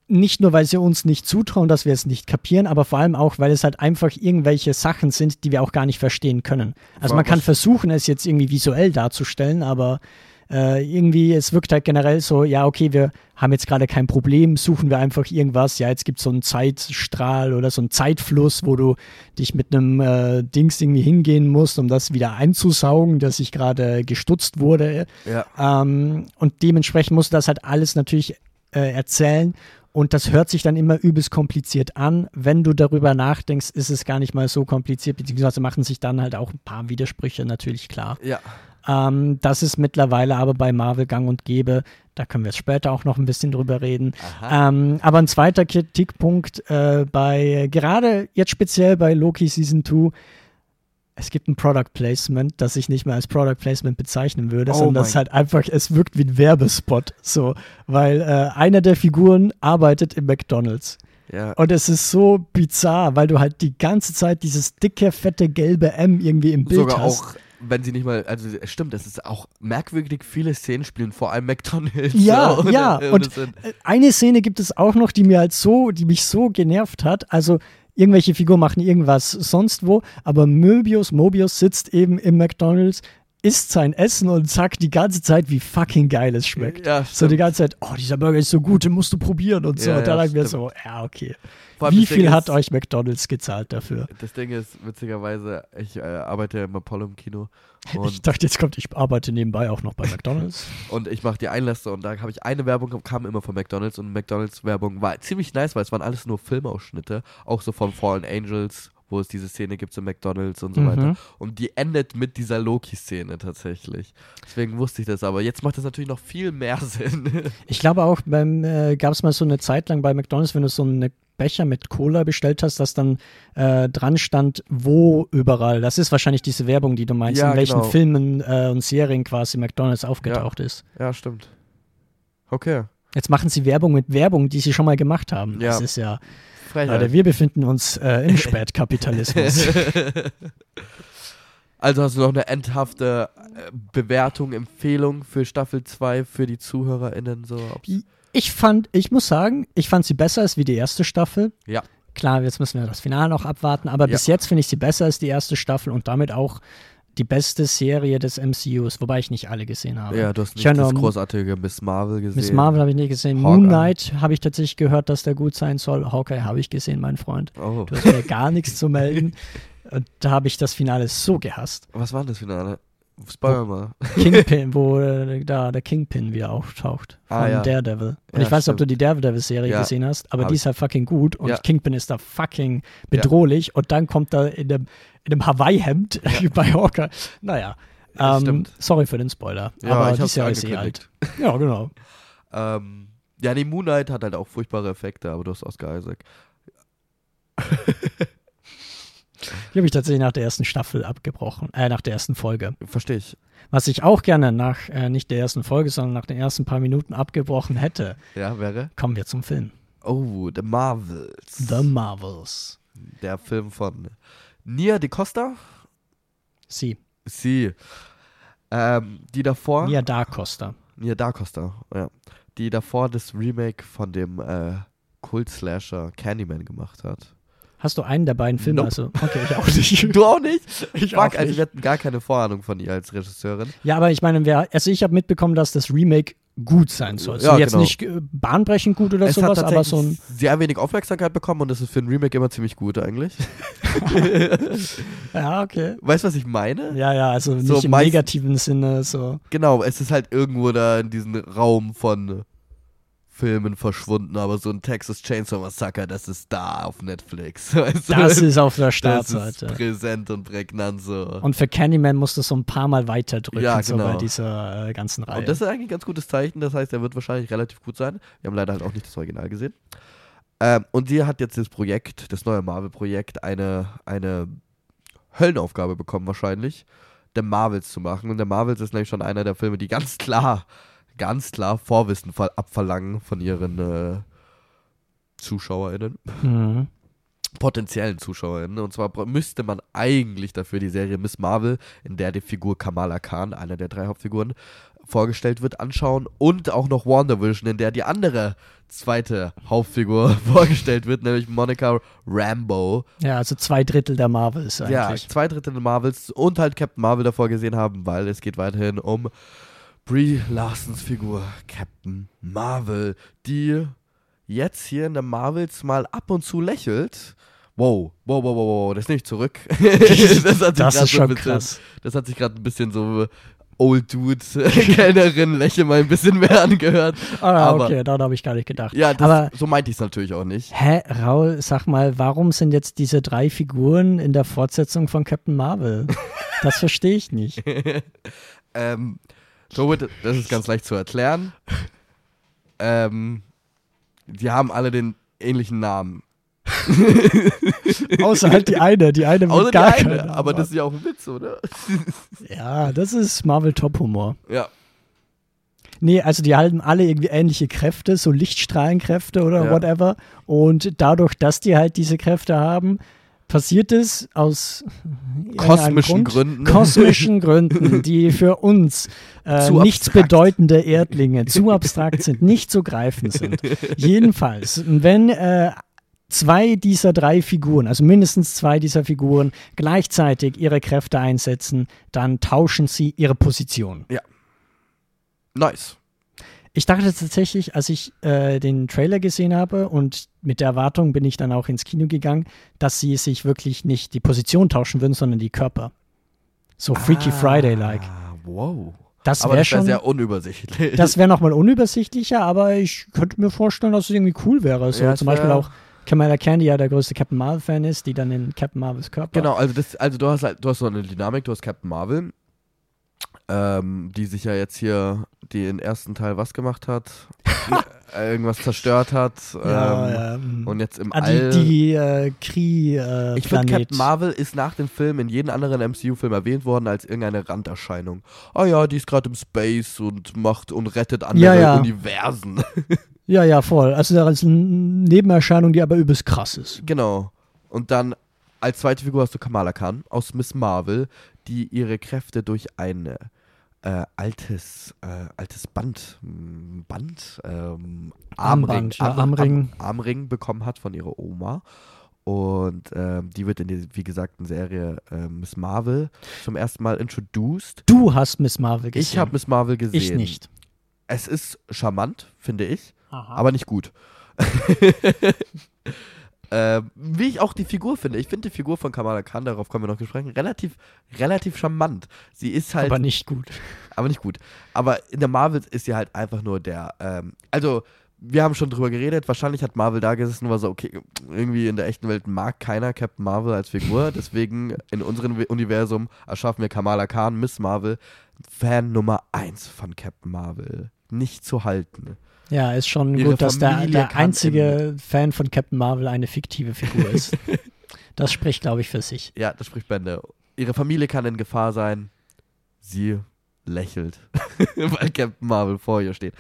nicht nur, weil sie uns nicht zutrauen, dass wir es nicht kapieren, aber vor allem auch, weil es halt einfach irgendwelche Sachen sind, die wir auch gar nicht verstehen können. Also man kann versuchen, es jetzt irgendwie visuell darzustellen, aber äh, irgendwie, es wirkt halt generell so, ja, okay, wir haben jetzt gerade kein Problem, suchen wir einfach irgendwas, ja, jetzt gibt es so einen Zeitstrahl oder so einen Zeitfluss, wo du dich mit einem äh, Dings irgendwie hingehen musst, um das wieder einzusaugen, das sich gerade gestutzt wurde. Ja. Ähm, und dementsprechend musst du das halt alles natürlich äh, erzählen. Und das hört sich dann immer übelst kompliziert an. Wenn du darüber nachdenkst, ist es gar nicht mal so kompliziert, beziehungsweise machen sich dann halt auch ein paar Widersprüche natürlich klar. Ja. Ähm, das ist mittlerweile aber bei Marvel gang und gäbe. Da können wir jetzt später auch noch ein bisschen drüber reden. Ähm, aber ein zweiter Kritikpunkt äh, bei, gerade jetzt speziell bei Loki Season 2, es gibt ein Product Placement, das ich nicht mehr als Product Placement bezeichnen würde, Oh sondern das halt einfach, es wirkt wie ein Werbespot. So, weil äh, einer der Figuren arbeitet im McDonalds. ja. Und es ist so bizarr, weil du halt die ganze Zeit dieses dicke, fette, gelbe M irgendwie im Bild Sogar hast. auch, wenn sie nicht mal, also es stimmt, es ist auch merkwürdig, viele Szenen spielen vor allem McDonalds. Ja, so, ja, Und, und Äh, Eine Szene gibt es auch noch, die mir halt so, die mich so genervt hat. Also irgendwelche Figuren machen irgendwas sonst wo, aber Möbius, Mobius sitzt eben im McDonalds, isst sein Essen und sagt die ganze Zeit, wie fucking geil es schmeckt. Ja, so die ganze Zeit, oh, dieser Burger ist so gut, den musst du probieren und so. Ja, und dann ja, stimmt. so, ja, okay. Wie viel hat euch McDonalds gezahlt dafür? Das Ding ist, witzigerweise, ich äh, arbeite ja im Apollo im Kino ich dachte, jetzt kommt, ich arbeite nebenbei auch noch bei McDonalds. und ich mache die Einlässe und da habe ich eine Werbung, kam immer von McDonalds und McDonalds Werbung war ziemlich nice, weil es waren alles nur Filmausschnitte, auch so von Fallen Angels, wo es diese Szene gibt zu McDonalds und so Mhm. weiter. Und die endet mit dieser Loki-Szene tatsächlich. Deswegen wusste ich das, aber jetzt macht das natürlich noch viel mehr Sinn. Ich glaube auch, äh, gab es mal so eine Zeit lang bei McDonalds, wenn du so eine Becher mit Cola bestellt hast, dass dann äh, dran stand, wo überall. Das ist wahrscheinlich diese Werbung, die du meinst, Ja, in welchen genau. Filmen äh, und Serien quasi McDonalds aufgetaucht ist. ja, stimmt. Okay. Jetzt machen sie Werbung mit Werbung, die sie schon mal gemacht haben. Ja. Das ist ja. Frechheit. Leute, wir befinden uns äh, im Spätkapitalismus. Also hast du noch eine endhafte äh, Bewertung, Empfehlung für Staffel 2 für die ZuhörerInnen? So. Ich fand, ich muss sagen, ich fand sie besser als wie die erste Staffel. Ja. Klar, jetzt müssen wir das Finale noch abwarten, aber Ja. bis jetzt finde ich sie besser als die erste Staffel und damit auch die beste Serie des MCUs, wobei ich nicht alle gesehen habe. Ja, du hast Ich nicht hab das großartige Miss Marvel gesehen. Miss Marvel habe ich nicht gesehen. Hawkeye. Moon Knight habe ich tatsächlich gehört, dass der gut sein soll. Hawkeye habe ich gesehen, mein Freund. Oh. Du hast mir gar nichts zu melden. Und da habe ich das Finale so gehasst. Was war denn das Finale? Spoiler mal. Kingpin, wo äh, da der Kingpin wieder auftaucht von Ah, ja. Daredevil. Und Ja, ich weiß nicht, ob du die Daredevil-Serie Ja, gesehen hast, aber hab die ist halt fucking gut und. Kingpin ist da fucking bedrohlich und dann kommt er in dem, in dem Hawaii-Hemd bei Hawker. Naja. Ja, Ähm, sorry für den Spoiler. Aber ich die Serie ist eh alt. Ja, genau. Ähm, ja, die Moon Knight hat halt auch furchtbare Effekte, aber du hast Oscar Isaac. Die habe ich tatsächlich nach der ersten Staffel abgebrochen, äh, nach der ersten Folge. Verstehe ich. Was ich auch gerne nach, äh, nicht der ersten Folge, sondern nach den ersten paar Minuten abgebrochen hätte. Ja, wäre? Kommen wir zum Film. Oh, The Marvels. The Marvels. Der Film von Nia de Costa. Sie. Sie. Ähm, die davor. Nia Da Costa. Nia da Costa, ja. Die davor das Remake von dem äh, Kult-Slasher Candyman gemacht hat. Hast du einen der beiden Filme? Nope. Also, okay, ich auch nicht. Du auch nicht? Ich auch also nicht. wir hatten gar keine Vorahnung von ihr als Regisseurin. Ja, aber ich meine, wer, also ich habe mitbekommen, dass das Remake gut sein soll. So Ja, jetzt genau. nicht äh, bahnbrechend gut oder es sowas, hat aber so ein. sehr wenig Aufmerksamkeit bekommen und das ist für ein Remake immer ziemlich gut eigentlich. Ja, okay. weißt du, was ich meine? Ja, ja, also nicht So im meist- negativen Sinne so. Genau, es ist halt irgendwo da in diesem Raum von Filmen verschwunden, aber so ein Texas Chainsaw Massacre, das ist da auf Netflix. Weißt du? Das ist auf der das ist Startseite. präsent und prägnant so. Und für Candyman musst du so ein paar Mal weiterdrücken, Ja, so bei genau. dieser äh, ganzen Reihe. Und das ist eigentlich ein ganz gutes Zeichen. Das heißt, er wird wahrscheinlich relativ gut sein. Wir haben leider halt auch nicht das Original gesehen. Ähm, und sie hat jetzt das Projekt, das neue Marvel-Projekt, eine, eine Höllenaufgabe bekommen wahrscheinlich, The Marvels zu machen. Und The Marvels ist nämlich schon einer der Filme, die ganz klar, ganz klar Vorwissen ver- abverlangen von ihren äh, ZuschauerInnen mhm. potenziellen ZuschauerInnen. Und zwar müsste man eigentlich dafür die Serie Miss Marvel, in der die Figur Kamala Khan, einer der drei Hauptfiguren, vorgestellt wird, anschauen. Und auch noch WandaVision, in der die andere zweite Hauptfigur vorgestellt wird, nämlich Monica Rambo. Ja, also zwei Drittel der Marvels Ja, eigentlich. zwei Drittel Marvels und halt Captain Marvel davor gesehen haben, weil es geht weiterhin um Brie Larsons Figur Captain Marvel, die jetzt hier in der Marvels mal ab und zu lächelt. Wow, wow, wow, wow, wow, das nehme ich zurück. das hat sich das grad ist so ein schon bisschen, krass. Das hat sich gerade ein bisschen so Old Dude, Kellnerin, lächle mal ein bisschen mehr angehört. Ah, aber- okay, daran habe ich gar nicht gedacht. Ja, das, Aber so meinte ich es natürlich auch nicht. Hä, Raul, sag mal, warum sind jetzt diese drei Figuren in der Fortsetzung von Captain Marvel? Das verstehe ich nicht. Ähm, Tobit, das ist ganz leicht zu erklären. Ähm, die haben alle den ähnlichen Namen. Außer halt die eine, die eine mit Außer die gar eine, keinen aber Namen. das ist ja auch ein Witz, oder? Ja, das ist Marvel Top Humor. Ja. Nee, also die haben alle irgendwie ähnliche Kräfte, so Lichtstrahlenkräfte oder Ja. whatever. Und dadurch, dass die halt diese Kräfte haben, passiert es aus Kosmischen Grund, Gründen. Kosmischen Gründen, die für uns äh, Zu nichts abstrakt. bedeutende Erdlinge zu abstrakt sind, nicht zu greifen sind. Jedenfalls, wenn äh, zwei dieser drei Figuren, also mindestens zwei dieser Figuren, gleichzeitig ihre Kräfte einsetzen, dann tauschen sie ihre Position. Nice. Ich dachte tatsächlich, als ich äh, den Trailer gesehen habe und mit der Erwartung bin ich dann auch ins Kino gegangen, dass sie sich wirklich nicht die Position tauschen würden, sondern die Körper. So Freaky Friday-like. Ah, wow. Das aber wäre das wäre schon. sehr unübersichtlich. Das wäre nochmal unübersichtlicher, aber ich könnte mir vorstellen, dass es irgendwie cool wäre. So Ja, zum Beispiel wär- auch Kamala Candy ja der größte Captain Marvel-Fan ist, die dann in Captain Marvels Körper. Genau, also das, also du hast halt, du hast so eine Dynamik, du hast Captain Marvel, ähm, die sich ja jetzt hier die den ersten Teil was gemacht hat, irgendwas zerstört hat Ja, ähm, ja, mm. und jetzt im Ah, All. die die äh, Kree äh, ich finde. Captain Marvel ist nach dem Film in jedem anderen MCU-Film erwähnt worden als irgendeine Randerscheinung. Oh ja, die ist gerade im Space und macht und rettet andere Ja, ja. Universen. Ja, ja, voll. Also das ist eine Nebenerscheinung, die aber übelst krass ist. genau. Und dann als zweite Figur hast du Kamala Khan aus Miss Marvel, die ihre Kräfte durch ein äh, altes, äh, altes Band, Band, ähm, Armring, Armband, ja, Armring. Arm, Armring bekommen hat von ihrer Oma. Und ähm, die wird in der, wie gesagt, in Serie äh, Miss Marvel zum ersten Mal introduced. Du hast Miss Marvel gesehen. Ich habe Miss Marvel gesehen. Ich nicht. Es ist charmant, finde ich, Aha. aber nicht gut. ähm, wie ich auch die Figur finde. Ich finde die Figur von Kamala Khan, darauf kommen wir noch sprechen, relativ, relativ charmant. Sie ist halt, aber aber, nicht gut. nicht gut. Aber in der Marvel ist sie halt einfach nur der, ähm, also wir haben schon drüber geredet, wahrscheinlich hat Marvel da gesessen und war so, okay, irgendwie in der echten Welt mag keiner Captain Marvel als Figur, deswegen in unserem Universum erschaffen wir Kamala Khan, Miss Marvel, Fan Nummer 1 von Captain Marvel. Nicht zu halten. Ja, ist schon Ihre gut, dass der, der einzige Fan von Captain Marvel eine fiktive Figur ist. das spricht, glaube ich, für sich. Ja, das spricht Bände. Ihre Familie kann in Gefahr sein. Sie lächelt, weil Captain Marvel vor ihr steht.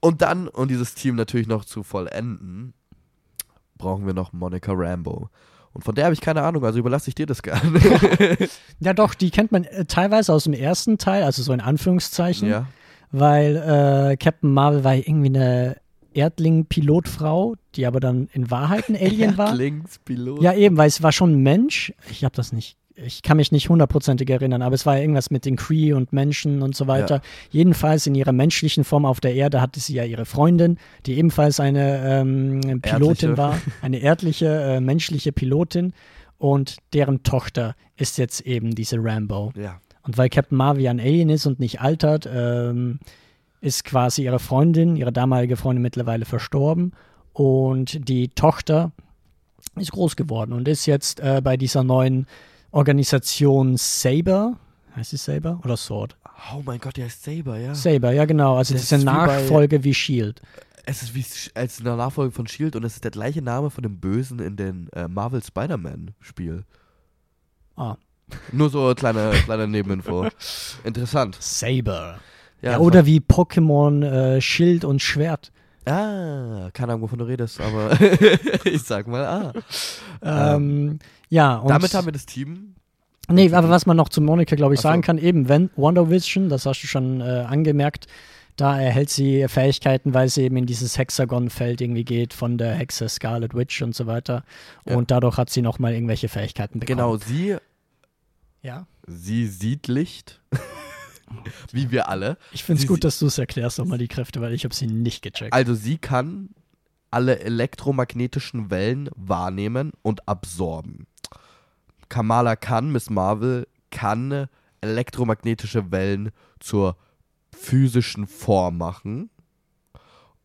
Und dann, um dieses Team natürlich noch zu vollenden, brauchen wir noch Monica Rambo. Und von der habe ich keine Ahnung, also überlasse ich dir das gerne. Ja, doch, die kennt man äh, teilweise aus dem ersten Teil, also so in Anführungszeichen, ja. Weil äh, Captain Marvel war irgendwie eine Erdling-Pilotfrau, die aber dann in Wahrheit ein Alien war. Linkspilot. Ja, eben, weil es war schon ein Mensch. Ich habe das nicht, ich kann mich nicht hundertprozentig erinnern, aber es war irgendwas mit den Cree und Menschen und so weiter. Jedenfalls in ihrer menschlichen Form auf der Erde hatte sie ja ihre Freundin, die ebenfalls eine ähm, Pilotin Erdliche. war, eine erdliche, äh, menschliche Pilotin. Und deren Tochter ist jetzt eben diese Rambo. Ja. Und weil Captain Marvel ein Alien ist und nicht altert, ähm, ist quasi ihre Freundin, ihre damalige Freundin mittlerweile verstorben. Und die Tochter ist groß geworden und ist jetzt äh, bei dieser neuen Organisation Saber. Heißt es Saber oder Sword? Oh mein Gott, der ist Saber, ja. Saber, ja genau. Also Das diese ist wie bei- Nachfolge wie Shield. Es ist wie als eine Nachfolge von Shield und es ist der gleiche Name von dem Bösen in den äh, Marvel Spider-Man-Spiel. Ah, Nur so kleine, kleine Nebeninfo. Interessant. Saber. Ja, Ja, oder wie Pokémon äh, Schild und Schwert. Ah, keine Ahnung, wovon du redest, aber ich sag mal, ah. Ähm, ja, Damit haben wir das Team. Nee, aber was man noch zu Monika, glaube ich, so. sagen kann, eben, wenn Wonder Vision, das hast du schon äh, angemerkt, da erhält sie Fähigkeiten, weil sie eben in dieses Hexagon-Feld irgendwie geht von der Hexe Scarlet Witch und so weiter. Ja. Und dadurch hat sie nochmal irgendwelche Fähigkeiten bekommen. Genau, sie, Ja. sie sieht Licht. Wie wir alle. Ich finde es gut, dass du es erklärst, nochmal die Kräfte, weil ich habe sie nicht gecheckt. Also sie kann alle elektromagnetischen Wellen wahrnehmen und absorben. Kamala kann, Miss Marvel, kann elektromagnetische Wellen zur physischen Form machen.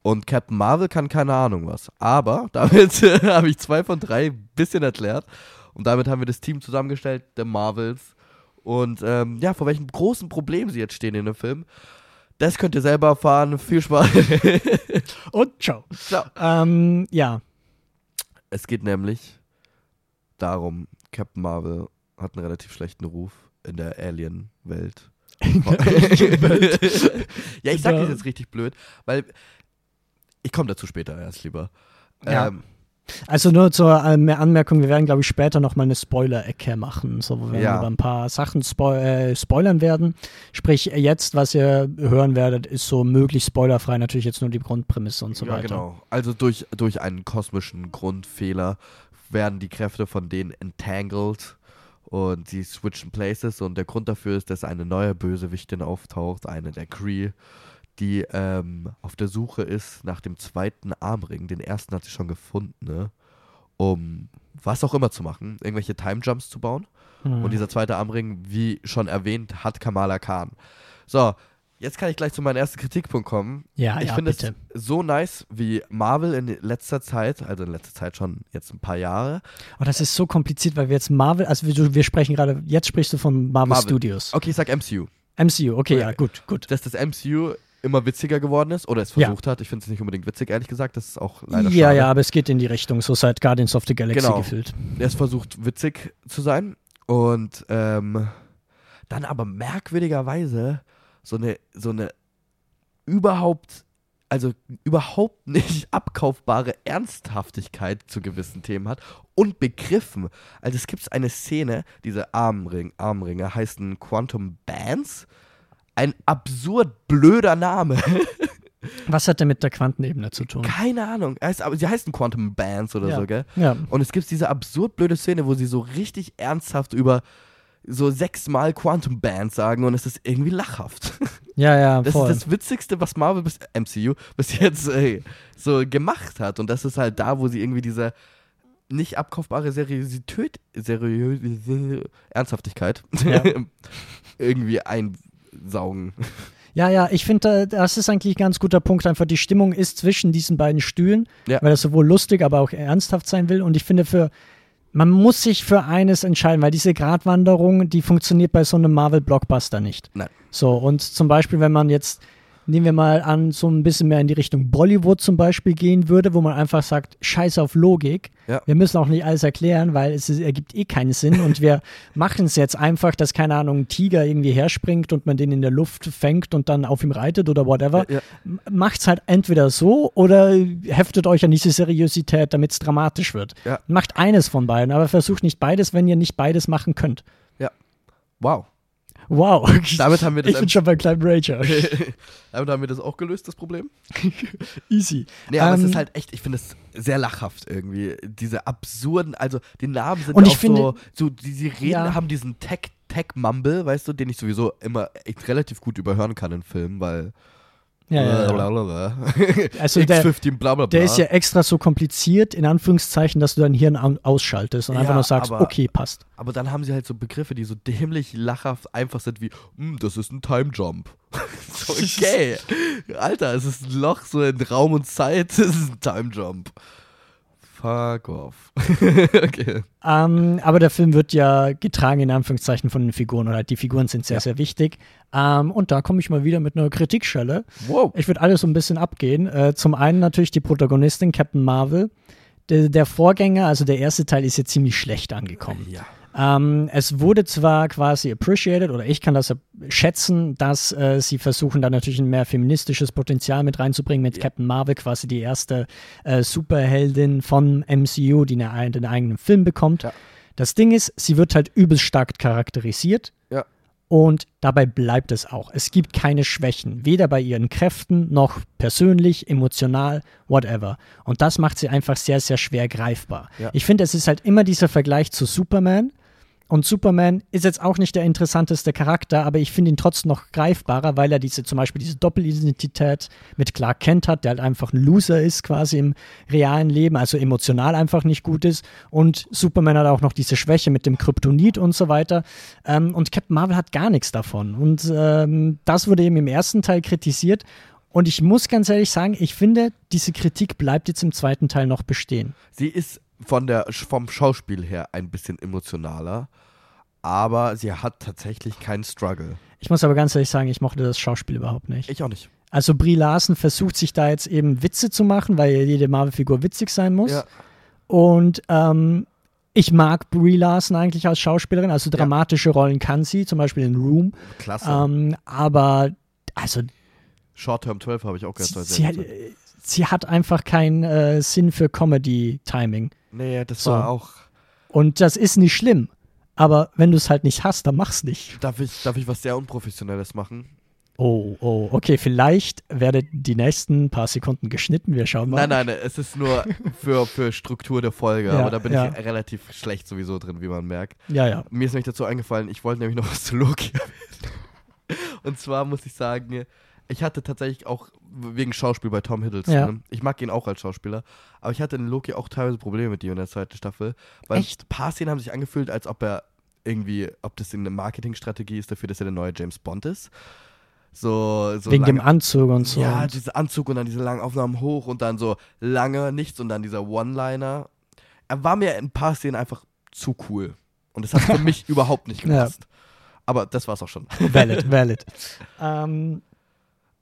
Und Captain Marvel kann keine Ahnung was. Aber damit habe ich zwei von drei ein bisschen erklärt. Und damit haben wir das Team zusammengestellt, der Marvels. Und ähm, ja, vor welchem großen Problem sie jetzt stehen in dem Film. Das könnt ihr selber erfahren. Viel Spaß. Und ciao. Ciao. Ähm, ja, Es geht nämlich darum, Captain Marvel hat einen relativ schlechten Ruf in der Alien-Welt. ja, ich sag das jetzt richtig blöd, weil ich komme dazu später erst lieber. Ja. Ähm, also nur zur ähm, Anmerkung, wir werden, glaube ich, später nochmal eine Spoiler-Ecke machen, so wo wir Ja. über ein paar Sachen spo äh, spoilern werden. Sprich, jetzt, was ihr hören werdet, ist so möglichst spoilerfrei, natürlich jetzt nur die Grundprämisse und so ja, weiter. genau. Also durch, durch einen kosmischen Grundfehler werden die Kräfte von denen entangled und sie switchen places und der Grund dafür ist, dass eine neue Bösewichtin auftaucht, eine der Kree, die ähm, auf der Suche ist nach dem zweiten Armring. Den ersten hat sie schon gefunden, ne? um was auch immer zu machen, irgendwelche Time Jumps zu bauen. Hm. Und dieser zweite Armring, wie schon erwähnt, hat Kamala Khan. So, Jetzt kann ich gleich zu meinem ersten Kritikpunkt kommen. Ja, ich ja, finde es so nice, wie Marvel in letzter Zeit, also in letzter Zeit schon jetzt ein paar Jahre. Oh, das ist so kompliziert, weil wir jetzt Marvel, also wir, wir sprechen gerade, jetzt sprichst du von Marvel, Marvel. Studios. Okay, ich sag MCU. MCU, okay, ja, Okay. gut, gut. Dass das MCU immer witziger geworden ist oder es Ja. versucht hat. Ich finde es nicht unbedingt witzig, ehrlich gesagt. Das ist auch leider Ja, schade. ja, aber es geht in die Richtung, so seit Guardians of the Galaxy Genau. gefühlt. Er ist versucht, witzig zu sein. Und ähm, dann aber merkwürdigerweise so eine, so eine überhaupt, also überhaupt nicht abkaufbare Ernsthaftigkeit zu gewissen Themen hat und Begriffen. Also es gibt eine Szene, diese Armring, Armringe heißen Quantum Bands. Ein absurd blöder Name. Was hat der mit der Quantenebene zu tun? Keine Ahnung. Er heißt, aber sie heißen Quantum Bands oder Ja. so, gell? Ja, Und es gibt diese absurd blöde Szene, wo sie so richtig ernsthaft über so sechsmal Quantum Band sagen und es ist irgendwie lachhaft. ja, ja, Das voll. ist das Witzigste, was Marvel bis MCU bis jetzt äh, so gemacht hat. Und das ist halt da, wo sie irgendwie diese nicht abkaufbare Seriosität, seriöse Ernsthaftigkeit Ja. irgendwie einsaugen. Ja, ja, ich finde, das ist eigentlich ein ganz guter Punkt. Einfach die Stimmung ist zwischen diesen beiden Stühlen, Ja. weil das sowohl lustig, aber auch ernsthaft sein will. Und ich finde, für man muss sich für eines entscheiden, weil diese Gratwanderung, die funktioniert bei so einem Marvel-Blockbuster nicht. Nein. So, und zum Beispiel, wenn man jetzt, nehmen wir mal an, so ein bisschen mehr in die Richtung Bollywood zum Beispiel gehen würde, wo man einfach sagt, scheiß auf Logik. Ja. Wir müssen auch nicht alles erklären, weil es ist, ergibt eh keinen Sinn und wir machen es jetzt einfach, dass, keine Ahnung, ein Tiger irgendwie herspringt und man den in der Luft fängt und dann auf ihm reitet oder whatever. Ja. M- Macht's halt entweder so oder heftet euch an diese Seriosität, damit es dramatisch wird. Ja. Macht eines von beiden, aber versucht nicht beides, wenn ihr nicht beides machen könnt. Wow. Wow. Damit haben wir das ich bin schon beim kleinen Rager. Damit haben wir das auch gelöst, das Problem. Easy. Nee, aber es Ähm, ist halt echt, ich finde es sehr lachhaft irgendwie. Diese absurden, also die Namen sind Und auch ich finde- so, so die, die reden, Ja. haben diesen Tech, Tech-Mumble, weißt du, den ich sowieso immer echt relativ gut überhören kann in Filmen, weil Ja, ja. Blablabla. Also der, X15 bla bla bla. der ist ja extra so kompliziert, in Anführungszeichen, dass du dein Hirn ausschaltest und Ja, einfach nur sagst, aber- okay, passt. Aber dann haben sie halt so Begriffe, die so dämlich lachhaft einfach sind wie, "Hm, das ist ein Time Jump. so, okay. Alter, es ist ein Loch so in Raum und Zeit, es ist ein Time Jump. Fuck off. okay. Ähm, aber der Film wird ja getragen in Anführungszeichen von den Figuren oder halt die Figuren sind sehr, Ja. sehr wichtig. Ähm, und da komme ich mal wieder mit einer Kritikschelle. Wow. Ich würde alles so ein bisschen abgehen. Äh, zum einen natürlich die Protagonistin Captain Marvel. Der, der Vorgänger, also der erste Teil, ist jetzt ziemlich schlecht angekommen. Ja. Ähm, es wurde zwar quasi appreciated, oder ich kann das schätzen, dass äh, sie versuchen, da natürlich ein mehr feministisches Potenzial mit reinzubringen, mit Ja. Captain Marvel quasi die erste äh, Superheldin von MCU, die eine, den eigenen Film bekommt. Ja. Das Ding ist, sie wird halt übelst stark charakterisiert. Ja. Und dabei bleibt es auch. Es gibt keine Schwächen, weder bei ihren Kräften noch persönlich, emotional, whatever. Und das macht sie einfach sehr, sehr schwer greifbar. Ja. Ich finde, es ist halt immer dieser Vergleich zu Superman. Und Superman ist jetzt auch nicht der interessanteste Charakter, aber ich finde ihn trotzdem noch greifbarer, weil er diese zum Beispiel diese Doppelidentität mit Clark Kent hat, der halt einfach ein Loser ist quasi im realen Leben, also emotional einfach nicht gut ist. Und Superman hat auch noch diese Schwäche mit dem Kryptonit und so weiter. Ähm, und Captain Marvel hat gar nichts davon. Und ähm, das wurde eben im ersten Teil kritisiert. Und ich muss ganz ehrlich sagen, ich finde, diese Kritik bleibt jetzt im zweiten Teil noch bestehen. Sie ist von der, vom Schauspiel her ein bisschen emotionaler, aber sie hat tatsächlich keinen Struggle. Ich muss aber ganz ehrlich sagen, ich mochte das Schauspiel überhaupt nicht. Ich auch nicht. Also Brie Larson versucht sich da jetzt eben Witze zu machen, weil jede Marvel-Figur witzig sein muss. Ja. Und ähm, ich mag Brie Larson eigentlich als Schauspielerin, also dramatische Rollen kann sie, zum Beispiel in Room. Klasse. Ähm, aber also Short Term 12 habe ich auch gehört. sie, sie, sie hat einfach keinen äh, Sinn für Comedy-Timing. Nee, das so. war auch. Und das ist nicht schlimm. Aber wenn du es halt nicht hast, dann mach's nicht. Darf ich, darf ich was sehr Unprofessionelles machen? Oh, oh, okay, vielleicht werden die nächsten paar Sekunden geschnitten. Wir schauen mal. Nein, nein, es ist nur für, für Struktur der Folge, Ja, aber da bin ja. ich relativ schlecht sowieso drin, wie man merkt. Ja, ja. Mir ist nämlich dazu eingefallen, ich wollte nämlich noch was zu Loki erwähnen. Und zwar muss ich sagen, ich hatte tatsächlich auch wegen Schauspiel bei Tom Hiddleston. Ja. Ne? Ich mag ihn auch als Schauspieler, aber ich hatte in Loki auch teilweise Probleme mit ihm in der zweiten Staffel, weil Echt? ein paar Szenen haben sich angefühlt, als ob er irgendwie, ob das eine Marketingstrategie ist dafür, dass er der neue James Bond ist. So, so Wegen lange, dem Anzug und so. Ja, dieser Anzug und dann diese langen Aufnahmen hoch und dann so lange nichts und dann dieser One-Liner. Er war mir in ein paar Szenen einfach zu cool. Und das hat für mich überhaupt nicht Ja. gepasst. Aber das war's auch schon. valid, valid. ähm,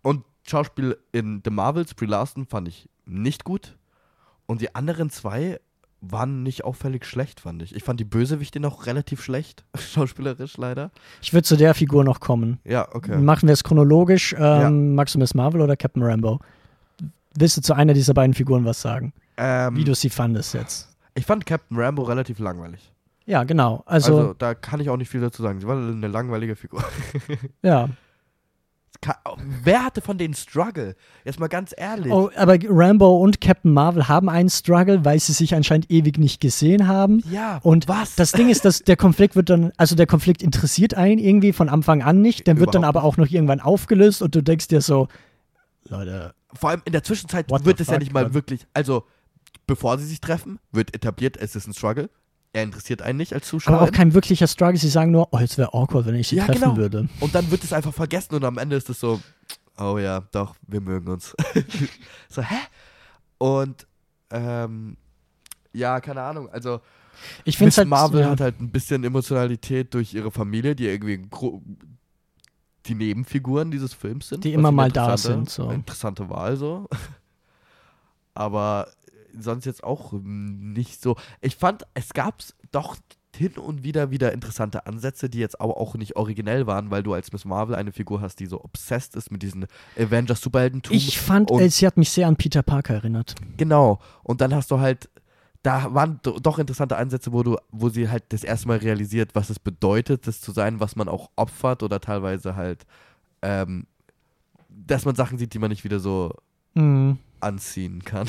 Und Schauspiel in The Marvels, Brie Larson, fand ich nicht gut. Und die anderen zwei waren nicht auffällig schlecht, fand ich. Ich fand die Bösewichte noch relativ schlecht, schauspielerisch leider. ich würde zu der Figur noch kommen. Ja, okay. Machen wir es chronologisch. Ähm, Ja. Magst du Miss Marvel oder Captain Rambo? Willst du zu einer dieser beiden Figuren was sagen? Ähm, Wie du sie fandest jetzt? ich fand Captain Rambo relativ langweilig. Ja, genau. Also, Also, da kann ich auch nicht viel dazu sagen. Sie war eine langweilige Figur. ja. Ka- Wer hatte von denen Struggle? Jetzt mal ganz ehrlich. Oh, aber Rambo und Captain Marvel haben einen Struggle, weil sie sich anscheinend ewig nicht gesehen haben. ja, Und was? das Ding ist, dass der Konflikt wird dann, also der Konflikt interessiert einen irgendwie von Anfang an nicht, der wird dann Überhaupt aber auch noch irgendwann aufgelöst und du denkst dir so, Leute, Vor allem in der Zwischenzeit wird es ja nicht mal wirklich. Also, bevor sie sich treffen, wird etabliert, es ist ein Struggle. Er interessiert einen nicht als Zuschauer. aber auch kein wirklicher Struggle, sie sagen nur, oh, jetzt wäre awkward, wenn ich sie Ja, treffen genau. würde. Und dann wird es einfach vergessen und am Ende ist es so, oh ja, doch, wir mögen uns. so, hä? Und, ähm, ja, keine Ahnung. Also, Ich finde Miss halt, Marvel ja, hat halt ein bisschen Emotionalität durch ihre Familie, die irgendwie die Nebenfiguren dieses Films sind. Die immer mal da sind, so. Interessante Wahl so. Aber sonst jetzt auch nicht so. Ich fand, es gab doch hin und wieder wieder interessante Ansätze, die jetzt aber auch nicht originell waren, weil du als Miss Marvel eine Figur hast, die so obsessed ist mit diesen Avengers-Superheldentum. ich fand, und- sie hat mich sehr an Peter Parker erinnert. Genau. Und dann hast du halt, da waren do, doch interessante Ansätze, wo du, wo sie halt das erste Mal realisiert, was es bedeutet, das zu sein, was man auch opfert oder teilweise halt, ähm, dass man Sachen sieht, die man nicht wieder so Mhm. anziehen kann.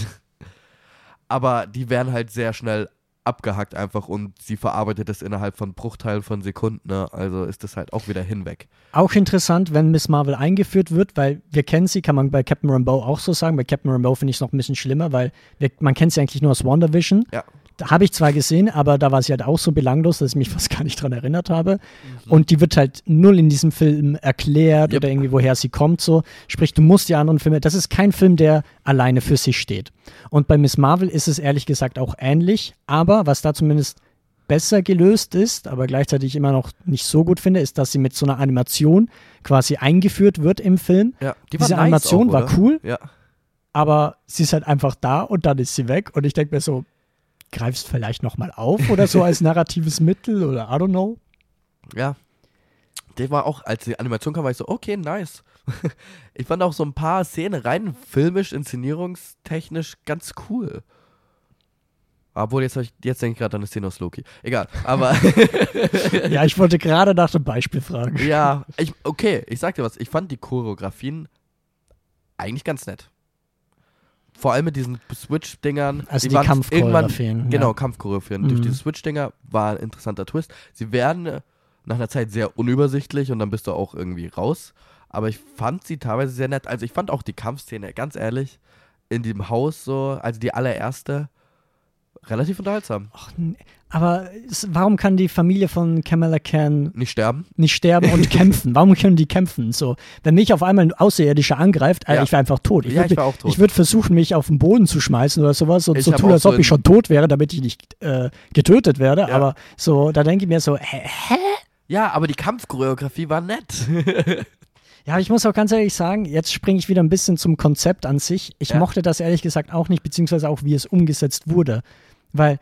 Aber die werden halt sehr schnell abgehackt einfach und sie verarbeitet das innerhalb von Bruchteilen von Sekunden, ne? also ist das halt auch wieder hinweg. Auch interessant, wenn Miss Marvel eingeführt wird, weil wir kennen sie, kann man bei Captain Rambeau auch so sagen. Bei Captain Rambeau finde ich es noch ein bisschen schlimmer, weil wir, man kennt sie eigentlich nur aus WandaVision. Ja. Habe ich zwar gesehen, aber da war sie halt auch so belanglos, dass ich mich fast gar nicht dran erinnert habe. Mhm. Und die wird halt null in diesem Film erklärt Yep. oder irgendwie, woher sie kommt. So. Sprich, du musst die anderen Filme, das ist kein Film, der alleine für sich steht. Und bei Miss Marvel ist es ehrlich gesagt auch ähnlich, aber was da zumindest besser gelöst ist, aber gleichzeitig immer noch nicht so gut finde, ist, dass sie mit so einer Animation quasi eingeführt wird im Film. Ja, die Diese nice Animation auch, war cool, Ja. aber sie ist halt einfach da und dann ist sie weg und ich denke mir so, greifst vielleicht nochmal auf oder so als narratives Mittel oder I don't know. Ja. Der war auch, als die Animation kam, war ich so, okay, nice. ich fand auch so ein paar Szenen rein filmisch, inszenierungstechnisch ganz cool. Obwohl, jetzt, ich, jetzt denke ich gerade an eine Szene aus Loki. Egal, aber Ja, ich wollte gerade nach dem Beispiel fragen. ja, ich, okay, ich sag dir was, ich fand die Choreografien eigentlich ganz nett. Vor allem mit diesen Switch-Dingern. Also die waren Kampfchoreografien, irgendwann- ja. Genau, Kampfchoreografien. Durch Mhm. diese Switch-Dinger war ein interessanter Twist. Sie werden äh, nach einer Zeit sehr unübersichtlich und dann bist du auch irgendwie raus. Aber ich fand sie teilweise sehr nett. Also ich fand auch die Kampfszene, ganz ehrlich, in dem Haus so, also die allererste, relativ unterhaltsam. Ach. Aber es, warum kann die Familie von Kamala Khan Nicht sterben. nicht sterben und kämpfen? Warum können die kämpfen? So, wenn mich auf einmal ein Außerirdischer angreift, äh, Ja. ich wäre einfach tot. Ich Ja, würde ich ich würd versuchen, mich auf den Boden zu schmeißen oder sowas und Ich so tun, als so ob ich in- schon tot wäre, damit ich nicht äh, getötet werde. Ja. Aber so, da denke ich mir so, hä? hä? Ja, aber die Kampfchoreografie war nett. Ja, ich muss auch ganz ehrlich sagen, jetzt springe ich wieder ein bisschen zum Konzept an sich. Ich Ja. mochte das ehrlich gesagt auch nicht, beziehungsweise auch, wie es umgesetzt wurde. Weil,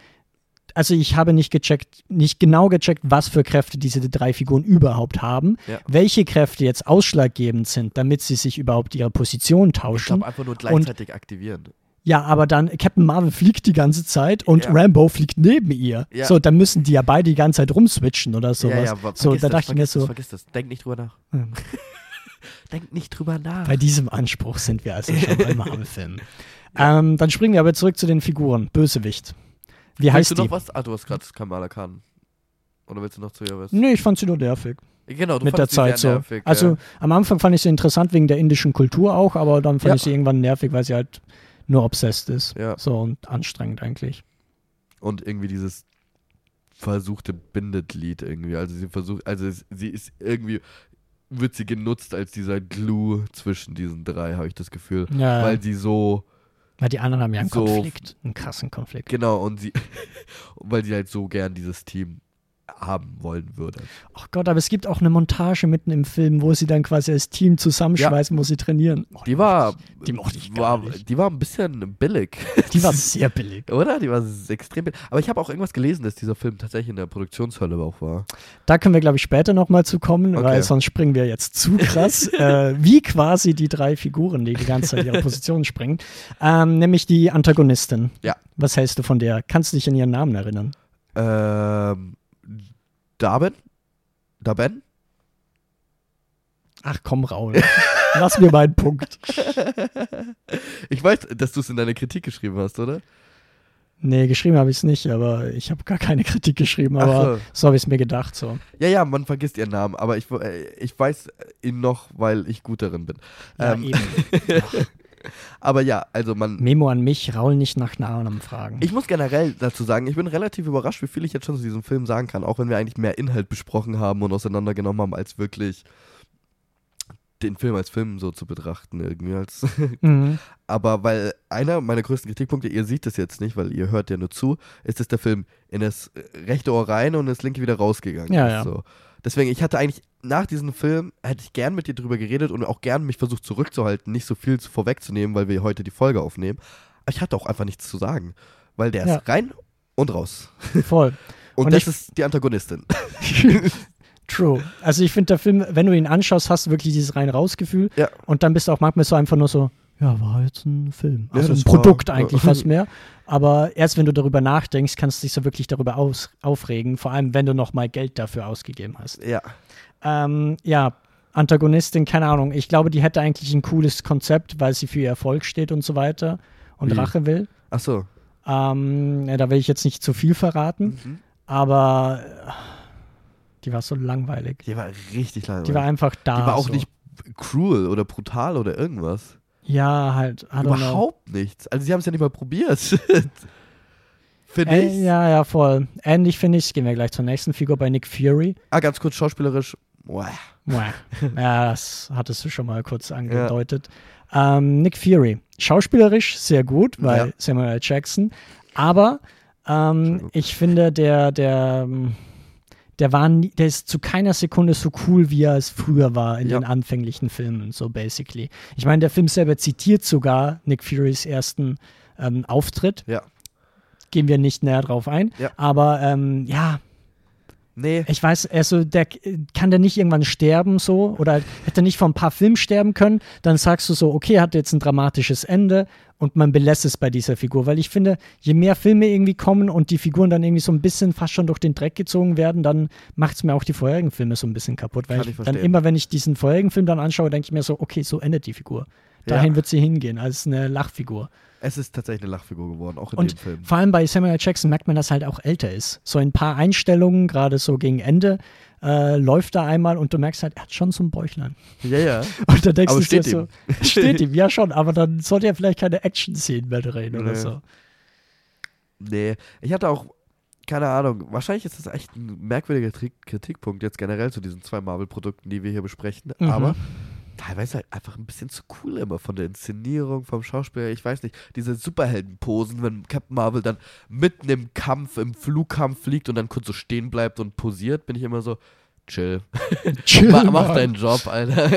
also ich habe nicht gecheckt, nicht genau gecheckt, was für Kräfte diese drei Figuren überhaupt haben, Ja. welche Kräfte jetzt ausschlaggebend sind, damit sie sich überhaupt ihre Position Ich tauschen. glaube, einfach nur gleichzeitig aktivieren. Ja, aber dann Captain Marvel fliegt die ganze Zeit und Ja. Rambo fliegt neben ihr. Ja. So, dann müssen die ja beide die ganze Zeit rumswitchen oder sowas. Ja, ja, aber so, da das, dachte ich mir so, Das, vergiss das. Denk nicht drüber nach. Hm. Denk nicht drüber nach. Bei diesem Anspruch sind wir also schon bei Marvel-Filmen. ähm, dann springen wir aber zurück zu den Figuren. Bösewicht. Wie willst heißt du die? noch was? Ah, du hast gerade Kamala Khan. Oder willst du noch zu ihr was? Nee, ich fand sie nur nervig Genau, du mit der Zeit so. nervig, also ja. am Anfang fand ich sie interessant wegen der indischen Kultur auch, aber dann fand Ja. ich sie irgendwann nervig, weil sie halt nur obsessed ist. Ja. So und anstrengend eigentlich. Und irgendwie dieses versuchte Bindeglied irgendwie. Also sie versucht, also es- sie ist irgendwie wird sie genutzt als dieser Glue zwischen diesen drei, habe ich das Gefühl. Ja. Weil sie so, Weil die anderen haben ja einen So- Konflikt, einen krassen Konflikt. genau, und sie, weil sie halt so gern dieses Team haben wollen würde. Ach Gott, aber es gibt auch eine Montage mitten im Film, wo sie dann quasi als Team zusammenschweißen, wo sie trainieren. Oh, Die war, Die mochte ich gar war, nicht. die war ein bisschen billig. Die war sehr billig. Oder? Die war extrem billig. Aber ich habe auch irgendwas gelesen, dass dieser Film tatsächlich in der Produktionshölle auch war. Da können wir, glaube ich, später nochmal zu kommen, Okay. weil sonst springen wir jetzt zu krass, äh, wie quasi die drei Figuren, die die ganze Zeit ihre Positionen springen. Ähm, nämlich die Antagonistin. Ja. Was hältst du von der? Kannst du dich an ihren Namen erinnern? Ähm, Darben? Darben? Ach komm, Raul. Lass mir meinen Punkt. Ich weiß, dass du es in deine Kritik geschrieben hast, oder? Nee, geschrieben habe ich es nicht, aber ich habe gar keine Kritik geschrieben, aber so. so habe ich es mir gedacht. So. Ja, ja, man vergisst ihren Namen, aber ich, äh, ich weiß ihn noch, weil ich gut darin bin. Ja, Ähm, eben. Aber ja, also man. Memo an mich, Raul nicht nach Namen fragen. Ich muss generell dazu sagen, ich bin relativ überrascht, wie viel ich jetzt schon zu diesem Film sagen kann, auch wenn wir eigentlich mehr Inhalt besprochen haben und auseinandergenommen haben, als wirklich den Film als Film so zu betrachten, irgendwie als. mhm. Aber weil einer meiner größten Kritikpunkte, ihr seht das jetzt nicht, weil ihr hört ja nur zu, ist, dass der Film in das rechte Ohr rein und das linke wieder rausgegangen Ja, ist. ja. So. Deswegen, ich hatte eigentlich nach diesem Film, hätte ich gern mit dir drüber geredet und auch gern mich versucht zurückzuhalten, nicht so viel zu- vorwegzunehmen, weil wir heute die Folge aufnehmen. Aber ich hatte auch einfach nichts zu sagen, weil der Ja. ist rein und raus. Voll. Und, Und das ist die Antagonistin. True. Also ich finde, der Film, wenn du ihn anschaust, hast du wirklich dieses rein-raus-Gefühl. Ja. Und dann bist du auch manchmal so einfach nur so, ja, war jetzt ein Film. Ja, Also das ein Produkt war- eigentlich ja. fast mehr. Aber erst wenn du darüber nachdenkst, kannst du dich so wirklich darüber aus aufregen. Vor allem, wenn du noch mal Geld dafür ausgegeben hast. Ja. Ähm, ja, Antagonistin, keine Ahnung. Ich glaube, die hätte eigentlich ein cooles Konzept, weil sie für ihr Erfolg steht und so weiter und Wie? Rache will. Ach so. Ähm, ja, da will ich jetzt nicht zu viel verraten, Mhm. aber äh, die war so langweilig. Die war richtig langweilig. Die war einfach da. Die war auch so. nicht cruel oder brutal oder irgendwas. Ja, halt. Don't know. Überhaupt nichts. Also sie haben es ja nicht mal probiert. Finde Äh, ich. ja, ja, voll. Ähnlich finde ich, gehen wir gleich zur nächsten Figur bei Nick Fury. Ah, ganz kurz schauspielerisch. Ja, das hattest du schon mal kurz angedeutet. Ähm, Nick Fury. Schauspielerisch sehr gut, weil Ja. Samuel L. Jackson. Aber ähm, ich finde, der, der, der war nie, der ist zu keiner Sekunde so cool, wie er es früher war in Ja. den anfänglichen Filmen, so basically. Ich meine, der Film selber zitiert sogar Nick Furys ersten ähm, Auftritt. Ja. Gehen wir nicht näher drauf ein. Ja. Aber ähm, ja, Nee. ich weiß, also der kann der nicht irgendwann sterben so? Oder hätte er nicht vor ein paar Filmen sterben können, dann sagst du so, okay, er hat jetzt ein dramatisches Ende und man belässt es bei dieser Figur, weil ich finde, je mehr Filme irgendwie kommen und die Figuren dann irgendwie so ein bisschen fast schon durch den Dreck gezogen werden, dann macht es mir auch die vorherigen Filme so ein bisschen kaputt, weil ich ich dann immer, wenn ich diesen vorherigen Film dann anschaue, denke ich mir so, okay, so endet die Figur. Dahin Ja. wird sie hingehen, als eine Lachfigur. Es ist tatsächlich eine Lachfigur geworden, auch in Und dem Film. vor allem bei Samuel. Jackson merkt man, dass er halt auch älter ist. So ein paar Einstellungen, gerade so gegen Ende, äh, läuft er einmal und du merkst halt, er hat schon so ein Bäuchlein. Ja, ja. Und dann denkst Aber du dir steht so, steht ihm, ja schon, aber dann sollte er vielleicht keine Action-Szenen mehr drehen oder Nee. so. Nee. Ich hatte auch, keine Ahnung, wahrscheinlich ist das echt ein merkwürdiger Kritikpunkt jetzt generell zu diesen zwei Marvel-Produkten, die wir hier besprechen. Mhm. Aber teilweise halt einfach ein bisschen zu cool immer von der Inszenierung, vom Schauspieler. Ich weiß nicht, diese Superheldenposen, wenn Captain Marvel dann mitten im Kampf, im Flugkampf fliegt und dann kurz so stehen bleibt und posiert, bin ich immer so, chill. Chill, Ma mach Mann. deinen Job, Alter.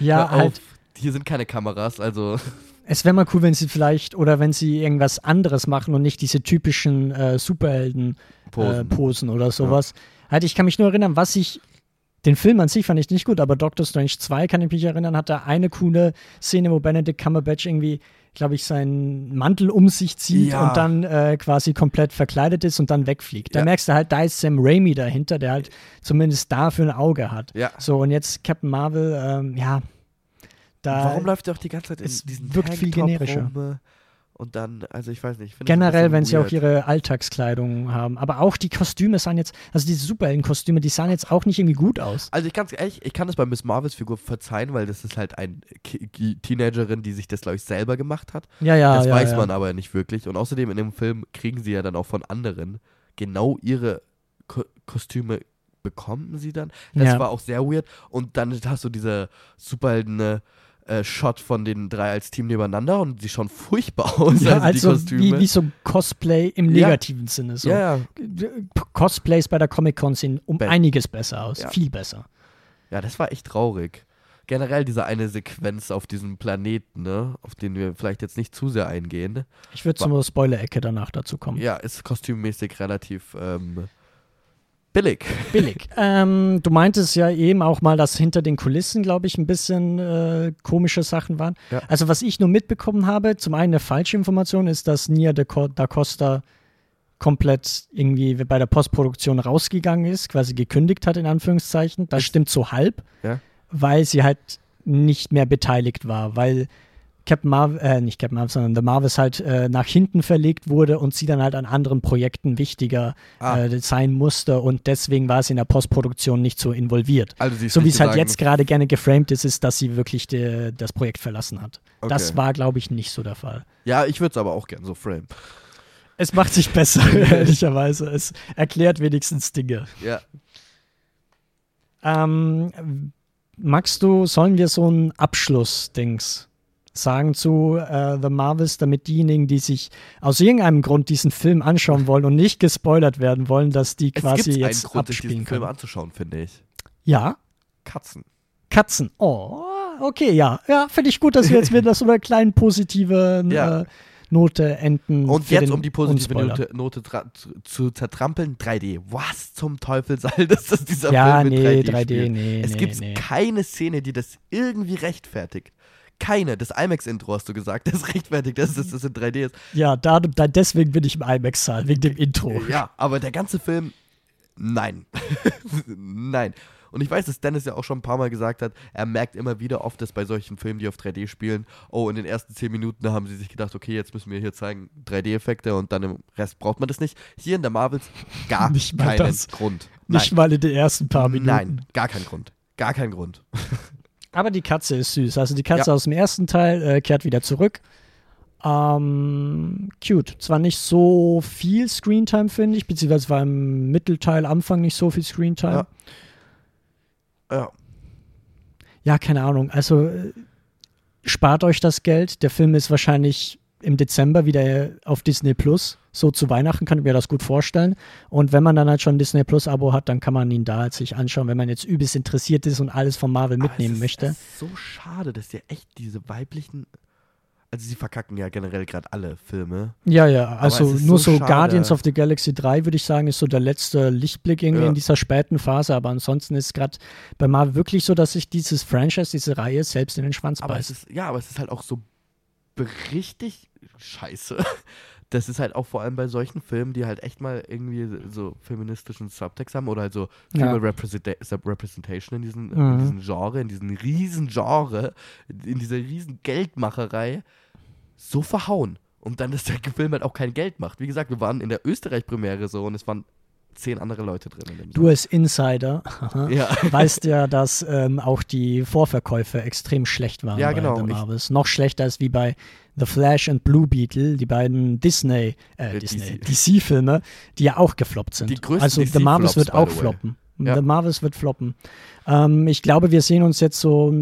Ja, halt. Hier sind keine Kameras, also. Es wäre mal cool, wenn sie vielleicht, oder wenn sie irgendwas anderes machen und nicht diese typischen äh, Superhelden-Posen Posen. äh, oder sowas. Halt, ich kann mich nur erinnern, was ich. Den Film an sich fand ich nicht gut, aber Doctor Strange 2 kann ich mich erinnern, hat da eine coole Szene, wo Benedict Cumberbatch irgendwie, glaube ich, seinen Mantel um sich zieht Ja. und dann äh, quasi komplett verkleidet ist und dann wegfliegt. Da Ja. merkst du halt, da ist Sam Raimi dahinter, der halt zumindest dafür ein Auge hat. Ja. So, und jetzt Captain Marvel, ähm, ja. Da Warum läuft der auch die ganze Zeit in es diesen wirkt viel Tanktop generischer. rum? Und dann, also ich weiß nicht. ich Generell, wenn sie auch ihre Alltagskleidung haben. Aber auch die Kostüme sahen jetzt, also diese Superheldenkostüme, die sahen jetzt auch nicht irgendwie gut aus. Also ich ganz ehrlich, ich kann das bei Miss Marvels Figur verzeihen, weil das ist halt eine Teenagerin, die sich das, glaube ich, selber gemacht hat. Ja, ja, das ja. weiß ja. man aber nicht wirklich. Und außerdem in dem Film kriegen sie ja dann auch von anderen genau ihre Ko Kostüme bekommen sie dann. Das Ja. war auch sehr weird. Und dann hast du diese Superhelden. Äh, Shot von den drei als Team nebeneinander und die schauen furchtbar aus, Ja, also, die also Kostüme. wie, wie so Cosplay im Ja. negativen Sinne. So. ja, ja. Cosplays bei der Comic-Con sehen um Be- einiges besser aus. Viel besser. Ja, das war echt traurig. Generell diese eine Sequenz auf diesem Planeten, ne, auf den wir vielleicht jetzt nicht zu sehr eingehen. Ich würde zur Spoiler-Ecke danach dazu kommen. Ja, ist kostümmäßig relativ ähm, billig. Billig. ähm, du meintest ja eben auch mal, dass hinter den Kulissen, glaube ich, ein bisschen äh, komische Sachen waren. Ja. Also, was ich nur mitbekommen habe, zum einen eine falsche Information ist, dass Nia da, Co da Costa komplett irgendwie bei der Postproduktion rausgegangen ist, quasi gekündigt hat, in Anführungszeichen. Das stimmt so halb, Ja. weil sie halt nicht mehr beteiligt war, weil Captain Marvel, äh, nicht Captain Marvel, sondern The Marvels halt äh, nach hinten verlegt wurde und sie dann halt an anderen Projekten wichtiger Ah. äh, sein musste und deswegen war sie in der Postproduktion nicht so involviert. Also So wie es halt jetzt gerade gerne geframed ist, ist, dass sie wirklich de, das Projekt verlassen hat. Das Okay. war, glaube ich, nicht so der Fall. Ja, ich würde es aber auch gern so frame. Es macht sich besser, ehrlicherweise. Es erklärt wenigstens Dinge. Ja. Ähm, magst du, sollen wir so ein Abschluss-Dings sagen zu äh, The Marvels, damit diejenigen, die sich aus irgendeinem Grund diesen Film anschauen wollen und nicht gespoilert werden wollen, dass die Es quasi gibt jetzt einen Grund, abspielen diesen Film können? anzuschauen, finde ich. Ja, Katzen. Katzen. Oh, okay, ja. Ja, finde ich gut, dass wir jetzt wieder so eine kleine positive Ja. äh, Note enden. Und jetzt, um die positive. Note, Note zu, zertrampeln, 3D. Was zum Teufel soll das, dass dieser Ja, Film in nee, 3D, 3D, spielt? nee, Es nee, gibt nee. keine Szene, die das irgendwie rechtfertigt. Keine. Das IMAX-Intro hast du gesagt, das rechtfertigt, dass das, das in 3D ist. Ja, da, da, deswegen bin ich im IMAX-Saal, wegen dem Intro. Ja, aber der ganze Film, nein. nein. Und ich weiß, dass Dennis ja auch schon ein paar Mal gesagt hat, er merkt immer wieder oft, dass bei solchen Filmen, die auf 3D spielen, oh, in den ersten 10 Minuten haben sie sich gedacht, okay, jetzt müssen wir hier zeigen 3D-Effekte und dann im Rest braucht man das nicht. Hier in der Marvels gar Nicht keinen das. Grund. Nicht mal in den ersten paar Minuten. Nein, gar kein Grund. Gar kein Grund. Aber die Katze ist süß. Also die Katze Ja. aus dem ersten Teil äh, kehrt wieder zurück. Ähm, cute. Zwar nicht so viel Screentime, finde ich, beziehungsweise war im Mittelteil, Anfang nicht so viel Screentime. Ja. Ja. Ja, keine Ahnung. Also äh, spart euch das Geld. Der Film ist wahrscheinlich im Dezember wieder auf Disney Plus. So zu Weihnachten kann ich mir das gut vorstellen. Und wenn man dann halt schon ein Disney Plus Abo hat, dann kann man ihn da halt sich anschauen, wenn man jetzt übelst interessiert ist und alles von Marvel mitnehmen es ist, möchte. Es ist so schade, dass ihr echt diese weiblichen. Also, sie verkacken ja generell gerade alle Filme. Ja, ja, also nur so so. Guardians of the Galaxy 3, würde ich sagen, ist so der letzte Lichtblick irgendwie Ja. in dieser späten Phase, aber ansonsten ist gerade bei Marvel wirklich so, dass sich dieses Franchise, diese Reihe selbst in den Schwanz Aber es beißt. ist, ja, aber es ist halt auch so richtig scheiße. Das ist halt auch vor allem bei solchen Filmen, die halt echt mal irgendwie so feministischen Subtext haben oder halt so Ja. Female Representa Representation in diesem, Mhm. in Genre, in diesem riesen Genre, in dieser riesen Geldmacherei so verhauen. Und dann, dass der Film halt auch kein Geld macht. Wie gesagt, wir waren in der Österreich-Premiere so und es waren zehn andere Leute drin. Du als Insider ja. weißt ja, dass ähm, auch die Vorverkäufe extrem schlecht waren Ja, bei genau. The Ich- Marvels. Noch schlechter als wie bei The Flash und Blue Beetle, die beiden Disney, äh, Äh, Disney, DC. DC-Filme, die ja auch gefloppt sind. Die größten also The Marvels wird auch the floppen. Ja. The Marvels wird floppen. Ähm, ich glaube, wir sehen uns jetzt so,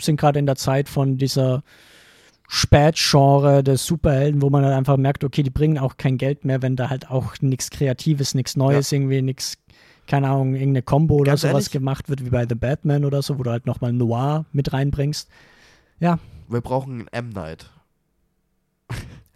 sind gerade in der Zeit von dieser Spätgenre des Superhelden, wo man halt einfach merkt, okay, die bringen auch kein Geld mehr, wenn da halt auch nichts Kreatives, nichts Neues, irgendwie nichts, keine Ahnung, irgendeine Combo oder Ganz sowas ehrlich? gemacht wird, wie bei The Batman oder so, wo du halt nochmal Noir mit reinbringst. Ja, Wir brauchen M. Night.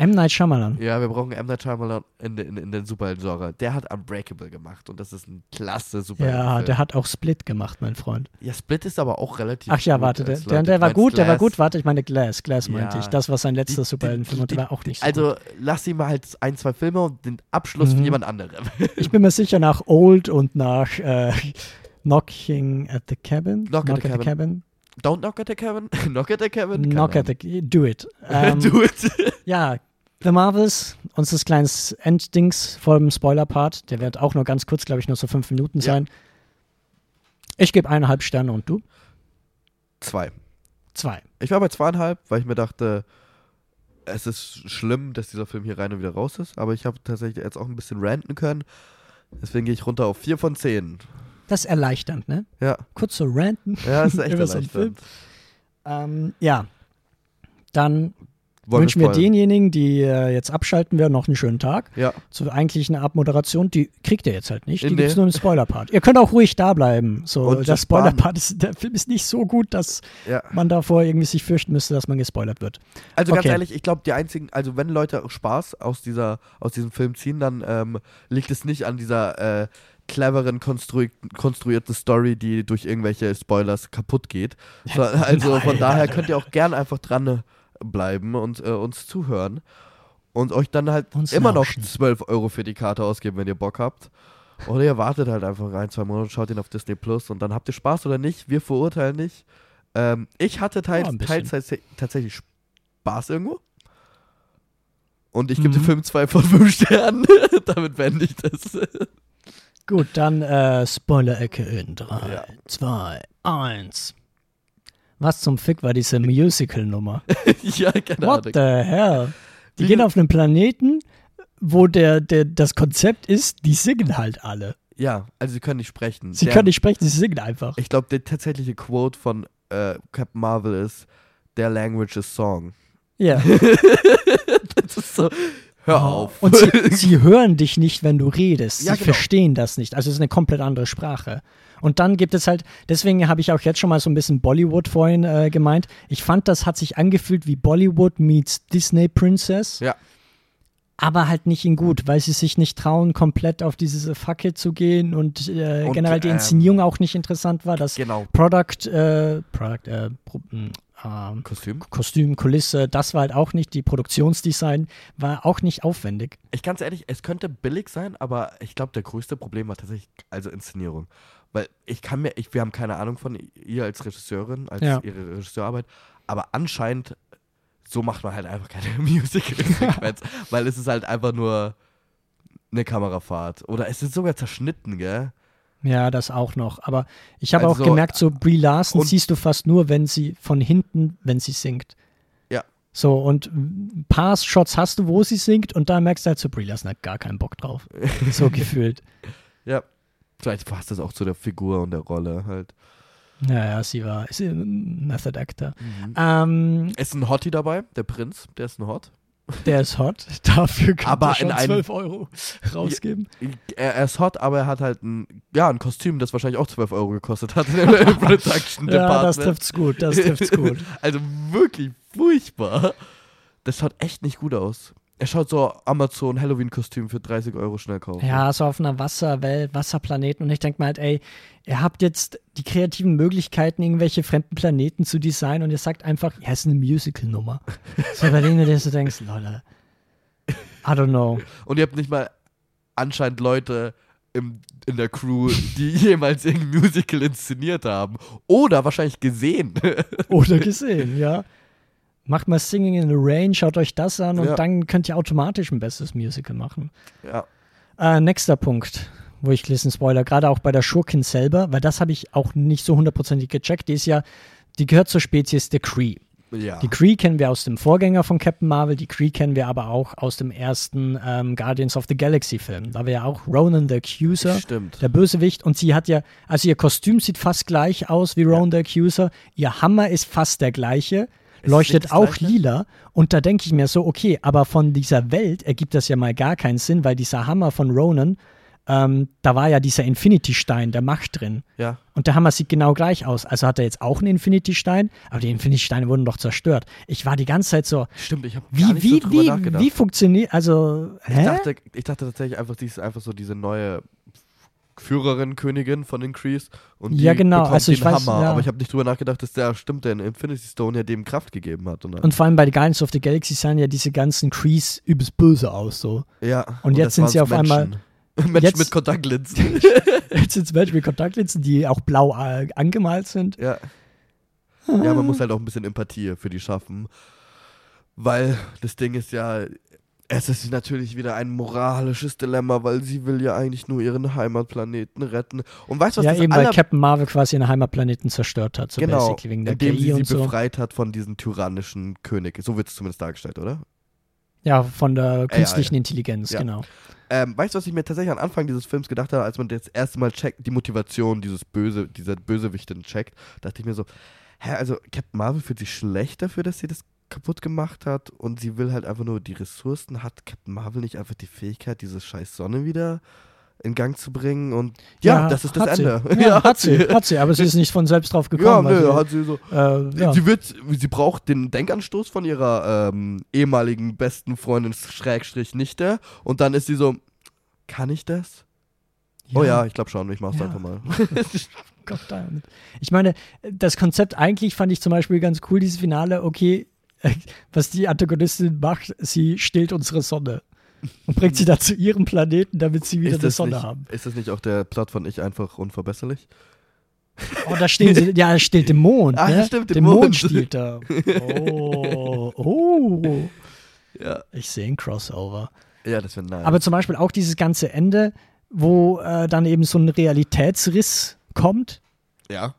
M. Night Shyamalan. Ja, wir brauchen M. Night Shyamalan in, in, in den Superhelden-Genre. Der hat Unbreakable gemacht und das ist ein klasse Superhelden. Ja, der hat auch Split gemacht, mein Freund. Ja, Split ist aber auch relativ Ach ja, warte, der, der, der war gut, der war Glass? gut. Warte, ich meine Glass, Glass meinte Ja. ich. Das war sein letzter Superheldenfilm und der war auch nicht so Also, gut. lass ihm mal halt ein, zwei Filme und den Abschluss Mhm. von jemand anderem. Ich bin mir sicher, nach Old und nach äh, Knocking at the Cabin. Knock at the Cabin. Don't knock at the cabin. knock at the cabin. Knock at the Do it. Ähm, Do it. Ja, The Marvels, unser kleines Enddings vor dem Spoiler-Part. Der wird auch nur ganz kurz, glaube ich, nur so fünf Minuten Ja. sein. Ich gebe eineinhalb Sterne und du? Zwei. Zwei. Ich war bei zweieinhalb, weil ich mir dachte, es ist schlimm, dass dieser Film hier rein und wieder raus ist. Aber ich habe tatsächlich jetzt auch ein bisschen ranten können. Deswegen gehe ich runter auf vier von zehn. Das ist erleichternd, ne? Ja. Kurz so ranten. Ja, ist echt Über so einen erleichternd. Ähm, ja. Dann wünschen wir denjenigen, die äh, jetzt abschalten werden, noch einen schönen Tag. Ja. Zur eigentlichen Abmoderation, die kriegt ihr jetzt halt nicht. Die Nee. gibt's nur im Spoiler-Part. Ihr könnt auch ruhig da bleiben. So, Und der. Spoiler-Part ist, der Film ist nicht so gut, dass Ja. man davor irgendwie sich fürchten müsste, dass man gespoilert wird. Also ganz Okay. ehrlich, ich glaube, die einzigen, also wenn Leute Spaß aus dieser, aus diesem Film ziehen, dann ähm, liegt es nicht an dieser äh, cleveren, konstrui konstruierten Story, die durch irgendwelche Spoilers kaputt geht. So, also von Nein. daher könnt ihr auch gern einfach dran bleiben und äh, uns zuhören. Und euch dann halt Uns immer noch lauschen. 12 Euro für die Karte ausgeben, wenn ihr Bock habt. Oder ihr wartet halt einfach ein, zwei Monate, schaut ihn auf Disney Plus und dann habt ihr Spaß oder nicht. Wir verurteilen nicht. Ähm, ich hatte teils, Ja, teils tats- tatsächlich Spaß irgendwo. Und ich gebe dem Mhm. Film zwei von fünf Sternen. Damit beende ich das. Gut, dann äh, Spoiler-Ecke in 3, Ja. 2, 1. Was zum Fick war diese Musical-Nummer? ja, keine What Ahnung. the hell? Die Wie- gehen auf einen Planeten, wo der, der, das Konzept ist, die singen halt alle. Ja, also sie können nicht sprechen. Sie Der- können nicht sprechen, sie singen einfach. Ich glaube, der tatsächliche Quote von äh, Captain Marvel ist: Their language is song. Ja. Das ist so. Hör auf. Und sie, sie hören dich nicht, wenn du redest. Ja, sie genau. verstehen das nicht. Also es ist eine komplett andere Sprache. Und dann gibt es halt, deswegen habe ich auch jetzt schon mal so ein bisschen Bollywood vorhin äh, gemeint. Ich fand, das hat sich angefühlt wie Bollywood meets Disney Princess. Ja. Aber halt nicht in gut, weil sie sich nicht trauen, komplett auf diese Facke zu gehen und, äh, Und, generell die ähm, Inszenierung auch nicht interessant war. Das Genau. Product, äh, Product, äh, mh, ähm, Kostüm? Kostüm, Kulisse, das war halt auch nicht, die Produktionsdesign war auch nicht aufwendig. Ich ganz ehrlich, es könnte billig sein, aber ich glaube, der größte Problem war tatsächlich also Inszenierung. Weil ich kann mir, ich, wir haben keine Ahnung von ihr als Regisseurin, als Ja. ihre Regisseurarbeit, aber anscheinend, so macht man halt einfach keine Musical-Sequenz, weil es ist halt einfach nur eine Kamerafahrt. Oder es ist sogar zerschnitten, gell? Ja, das auch noch. Aber ich habe Also, auch gemerkt, so Brie Larson siehst du fast nur, wenn sie von hinten, wenn sie singt. Ja. So, und ein paar Shots hast du, wo sie singt, und da merkst du halt so, Brie Larson hat gar keinen Bock drauf. So gefühlt. Ja. Vielleicht passt das auch zu der Figur und der Rolle halt. Ja, ja, sie war ist ein Method Actor. Mhm. Ähm, ist ein Hottie dabei, der Prinz, der ist ein Hot. Der ist hot. Dafür kann Aber er schon in einem- 12 Euro rausgeben. Er, er ist hot, aber er hat halt ein, ja, ein Kostüm, das wahrscheinlich auch 12 Euro gekostet hat im Production Ja, Department. das trifft's gut, das trifft's gut. Also wirklich furchtbar. Das schaut echt nicht gut aus. Er schaut so Amazon Halloween-Kostüm für 30 Euro schnell kaufen. Ja, so auf einer Wasserwelt, Wasserplaneten. Und ich denke mir halt, ey, ihr habt jetzt die kreativen Möglichkeiten, irgendwelche fremden Planeten zu designen und ihr sagt einfach, ja, ist eine Musical-Nummer. so bei denen du dir so denkst, Leute, I don't know. Und ihr habt nicht mal anscheinend Leute im, in der Crew, die jemals irgendein Musical inszeniert haben. Oder wahrscheinlich gesehen. Oder gesehen, ja. Macht mal Singing in the Rain, schaut euch das an und Ja. dann könnt ihr automatisch ein besseres Musical machen. ja. Äh, nächster Punkt, wo ich lesen Spoiler, gerade auch bei der Schurkin selber, weil das habe ich auch nicht so hundertprozentig gecheckt. Die ist ja, die gehört zur Spezies der Cree. Ja. Die Kree kennen wir aus dem Vorgänger von Captain Marvel, die Kree kennen wir aber auch aus dem ersten ähm, Guardians of the Galaxy Film. Da war ja auch Ronan the Accuser, Stimmt. der Bösewicht, und sie hat ja, also ihr Kostüm sieht fast gleich aus wie Ronan the Accuser, ihr Hammer ist fast der gleiche, leuchtet auch Gleiche? lila, und da denke ich mir so, okay, aber von dieser Welt ergibt das ja mal gar keinen Sinn, weil dieser Hammer von Ronan, ähm, da war ja dieser Infinity-Stein der Macht drin. Ja. Und der Hammer sieht genau gleich aus. Also hat er jetzt auch einen Infinity-Stein, aber die Infinity-Steine wurden doch zerstört. Ich war die ganze Zeit so, Stimmt, ich habe wie, wie, so wie, wie funktioniert, also, hä? Ich dachte, ich dachte tatsächlich einfach, die ist einfach so diese neue Führerin, Königin von den Crees. Und die Ja, genau, bekommt also ich den weiß, Hammer. ja. Aber ich habe nicht drüber nachgedacht, dass der stimmt, der Infinity Stone ja dem Kraft gegeben hat. Und, und vor allem bei Guardians of the Galaxy sahen ja diese ganzen Crees übelst böse aus, so. ja, und jetzt das sind sie auf einmal- Menschen. Menschen Jetzt- mit Kontaktlinsen. Jetzt sind es Menschen mit Kontaktlinsen, die auch blau äh, angemalt sind. ja. ja, man muss halt auch ein bisschen Empathie für die schaffen. Weil das Ding ist ja, es ist natürlich wieder ein moralisches Dilemma, weil sie will ja eigentlich nur ihren Heimatplaneten retten. Und weißt du, was ja, das eben, weil aller Captain Marvel quasi einen Heimatplaneten zerstört hat, so genau, basically wegen der indem KI sie sie so. befreit hat von diesem tyrannischen König. So wird es zumindest dargestellt, oder? Ja, von der künstlichen Intelligenz, Ja. genau. Ähm, weißt du, was ich mir tatsächlich am Anfang dieses Films gedacht habe, als man das erste Mal checkt, die Motivation dieses Böse, dieser Bösewichtin checkt, dachte ich mir so, hä, also Captain Marvel fühlt sich schlecht dafür, dass sie das kaputt gemacht hat und sie will halt einfach nur die Ressourcen. Hat Captain Marvel nicht einfach die Fähigkeit, diese scheiß Sonne wieder in Gang zu bringen? Und ja, das ist das. Ende. Ja, hat sie, hat sie, aber sie ist nicht von selbst drauf Ja, gekommen. nö, also, hat sie so. äh, ja. Sie wird, sie braucht den Denkanstoß von ihrer ähm, ehemaligen besten Freundin Schrägstrich Nichte und dann ist sie so, kann ich das? Oh ja, ich glaube schon, ich mach's Ja. einfach mal. Gott. Ich meine, das Konzept eigentlich fand ich zum Beispiel ganz cool, dieses Finale, okay, was die Antagonistin macht, sie stillt unsere Sonne und bringt sie da zu ihrem Planeten, damit sie wieder eine Sonne nicht, haben. ist das nicht auch der Plot von Ich einfach unverbesserlich? Oh, da stehen sie, ja, er stillt den Mond. Ah, ne? stimmt, den Mond. Mond. stiehlt er. Oh, oh. Ja. Ich sehe ein Crossover. Ja, das wäre nice. Aber zum Beispiel auch dieses ganze Ende, wo äh, dann eben so ein Realitätsriss kommt, ja.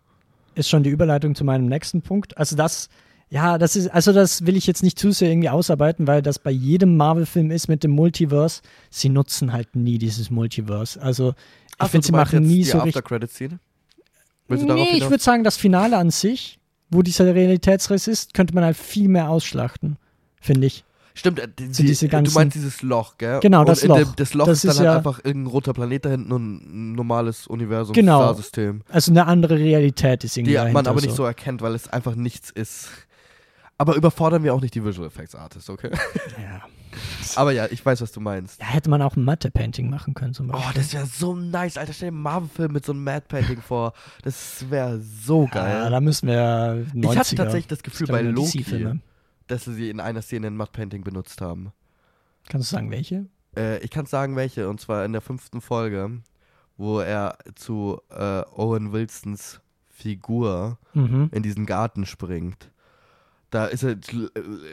ist schon die Überleitung zu meinem nächsten Punkt. Also das, ja, das ist, also das will ich jetzt nicht zu sehr irgendwie ausarbeiten, weil das bei jedem Marvel-Film ist mit dem Multiverse. Sie nutzen halt nie dieses Multiverse. Also ich Ach so, finde, sie du machen nie so richtig. Du Nee, ich würde sagen, das Finale an sich, wo dieser Realitätsriss ist, könnte man halt viel mehr ausschlachten, finde ich. Stimmt, äh, die, So diese äh, du ganzen- meinst dieses Loch, gell? Genau, das in Loch. Dem, das Loch Das ist dann ist halt ja- einfach irgendein roter Planet da hinten und ein normales Universum, Genau. Starsystem. Also eine andere Realität ist irgendwie Die man aber nicht so erkennt, weil es einfach nichts ist. Aber überfordern wir auch nicht die Visual Effects Artists, okay? Ja. Aber ja, ich weiß, was du meinst. ja, hätte man auch ein Matte-Painting machen können zum Oh, Beispiel. das wäre so nice, Alter. Stell dir einen Marvel-Film mit so einem Mad-Painting vor. Das wäre so ja, geil. da müssen wir 90er. ich hatte tatsächlich das Gefühl bei Loki, dass sie in einer Szene ein Matte-Painting benutzt haben. Kannst du sagen, welche? Äh, ich kann sagen, welche. Und zwar in der fünften Folge, wo er zu äh, Owen Wilsons Figur Mhm. in diesen Garten springt. Da ist er,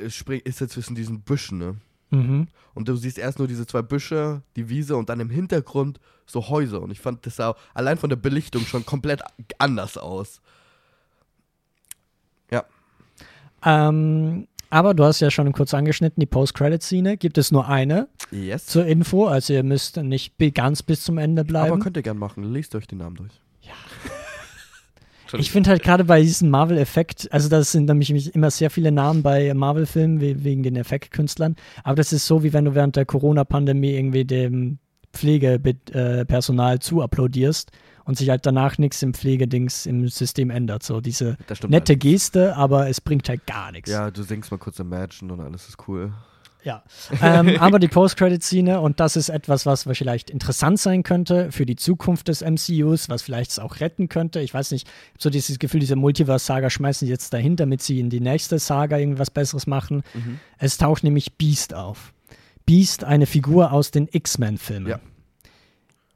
ist er zwischen diesen Büschen, ne? Mhm. Und du siehst erst nur diese zwei Büsche, die Wiese und dann im Hintergrund so Häuser. Und ich fand das sah allein von der Belichtung schon komplett anders aus. Ja. Ähm, aber du hast ja schon kurz angeschnitten, die Post-Credit-Szene gibt es nur eine Yes. zur Info, also ihr müsst nicht ganz bis zum Ende Aber bleiben. könnt ihr gern machen. Lest euch die Namen durch. Ich finde halt gerade bei diesem Marvel-Effekt, also das sind nämlich immer sehr viele Namen bei Marvel-Filmen we- wegen den Effektkünstlern, aber das ist so, wie wenn du während der Corona-Pandemie irgendwie dem Pflegepersonal zu applaudierst und sich halt danach nichts im Pflegedings im System ändert. So diese nette halt. Geste, aber es bringt halt gar nichts. Ja, du singst mal kurz Imagine und alles ist cool. Ja. ähm, aber die Post-Credit-Szene, und das ist etwas, was vielleicht interessant sein könnte für die Zukunft des MCUs, was vielleicht es auch retten könnte. Ich weiß nicht, so dieses Gefühl, diese Multiverse-Saga schmeißen sie jetzt dahin, damit sie in die nächste Saga irgendwas Besseres machen. Mhm. Es taucht nämlich Beast auf. Beast, eine Figur aus den X-Men-Filmen. Ja.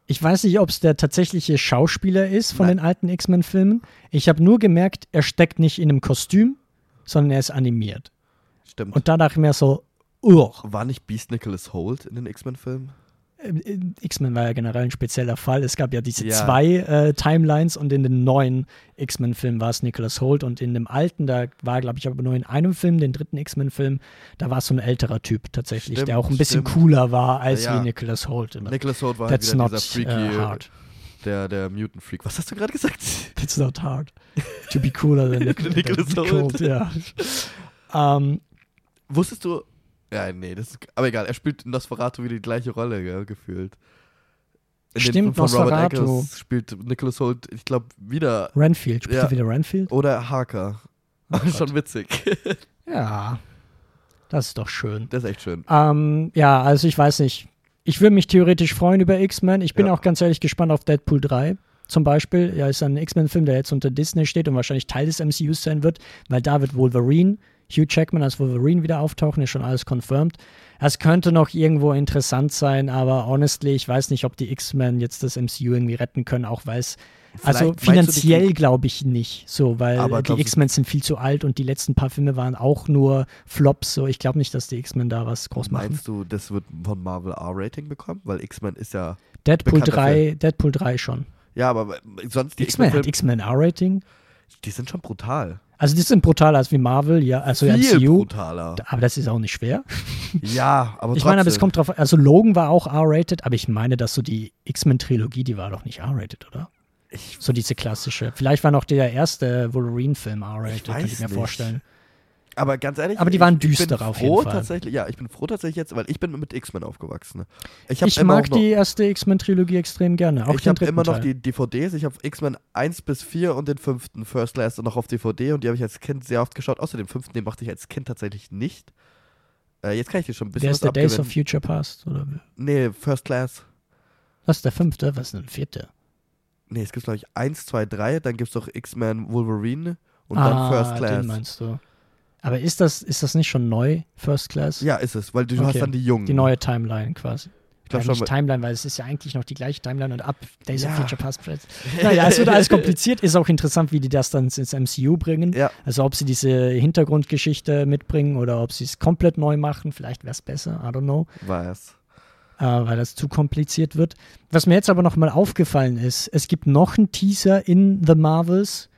Ich weiß nicht, ob es der tatsächliche Schauspieler ist von Nein. den alten X-Men-Filmen. Ich habe nur gemerkt, er steckt nicht in einem Kostüm, sondern er ist animiert. Stimmt. Und da dachte ich mir so, Ugh. War nicht Beast Nicholas Holt in den X-Men-Filmen? Äh, X-Men war ja generell ein spezieller Fall. Es gab ja diese Ja. zwei äh, Timelines und in den neuen X-Men-Film war es Nicholas Holt und in dem alten, da war, glaube ich, aber nur in einem Film, den dritten X-Men-Film, da war es so ein älterer Typ tatsächlich, Stimmt, der auch ein bisschen stimmt. cooler war als Ja. wie Nicholas Holt. immer. Nicholas Holt war halt That's not dieser freaky, äh, hard. der, der Mutant Freak. Was hast du gerade gesagt? That's not hard. To be cooler than Nic Nicholas than Hoult. ja. ähm, Wusstest du. Ja, nee, das ist. Aber egal, er spielt in Nosferatu wieder die gleiche Rolle, gell, gefühlt. In Stimmt, von Robert Nosferatu. Eggers spielt Nicholas Holt, ich glaube, wieder. Renfield, spielt Ja. er wieder Renfield? Oder Harker. Oh Schon witzig. Ja, das ist doch schön. Das ist echt schön. Ähm, ja, also ich weiß nicht. Ich würde mich theoretisch freuen über X-Men. Ich bin Ja. auch ganz ehrlich gespannt auf Deadpool 3 zum Beispiel. Ja, ist ein X-Men-Film, der jetzt unter Disney steht und wahrscheinlich Teil des MCUs sein wird, weil da wird Wolverine, Hugh Jackman als Wolverine wieder auftauchen, ist schon alles confirmed. Es könnte noch irgendwo interessant sein, aber honestly, ich weiß nicht, ob die X-Men jetzt das MCU irgendwie retten können, auch weil es also Vielleicht finanziell glaube ich nicht, so, weil Aber die X-Men sind viel zu alt und die letzten paar Filme waren auch nur Flops, so ich glaube nicht, dass die X-Men da was groß machen. Meinst du, das wird von Marvel R-Rating bekommen? Weil X-Men ist ja. Deadpool bekannter 3, Deadpool 3 schon. Ja, aber sonst die X-Men X-Men R-Rating? die sind schon brutal. Also die sind brutaler als wie Marvel, ja, also Viel MCU. brutaler. Aber das ist auch nicht schwer. Ja, aber Ich trotzdem. meine, aber es kommt drauf, also Logan war auch R-rated, aber ich meine, dass so die X-Men-Trilogie, die war doch nicht R-rated, oder? Ich, So diese klassische. Vielleicht war noch der erste Wolverine-Film R-rated, Ich könnte ich mir nicht. vorstellen. Aber ganz ehrlich. Aber die waren bin auf froh jeden Fall. Tatsächlich, ja, ich bin froh tatsächlich jetzt, weil ich bin mit X-Men aufgewachsen. ne? Ich, Ich mag noch, die erste X-Men-Trilogie extrem gerne, auch ich habe immer noch Teil. die DVDs. Ich habe X-Men 1 bis 4 und den fünften First Class noch auf DVD und die habe ich als Kind sehr oft geschaut. Außer den fünften, den mochte ich als Kind tatsächlich nicht. Äh, jetzt kann ich dir schon ein bisschen der was ist der Days of. Future Past, oder? Nee, First Class. Was ist der fünfte? Was ist denn der vierte? Nee, es gibt glaube ich 1, 2, 3, dann gibt es doch X-Men Wolverine und ah, dann First Class. den meinst du. Aber ist das, ist das nicht schon neu, First Class? Ja, ist es, weil du Okay. hast dann die Jungen. Die neue Timeline quasi. Ich glaube ja, schon. nicht Timeline, weil es ist ja eigentlich noch die gleiche Timeline und ab Days Ja. of Future Past. Naja, es wird alles kompliziert. Ist auch interessant, wie die das dann ins MCU bringen. Ja, Also ob sie diese Hintergrundgeschichte mitbringen oder ob sie es komplett neu machen. Vielleicht wäre es besser, I don't know. weiß. äh, weil das zu kompliziert wird. Was mir jetzt aber noch mal aufgefallen ist, es gibt noch einen Teaser in The Marvels,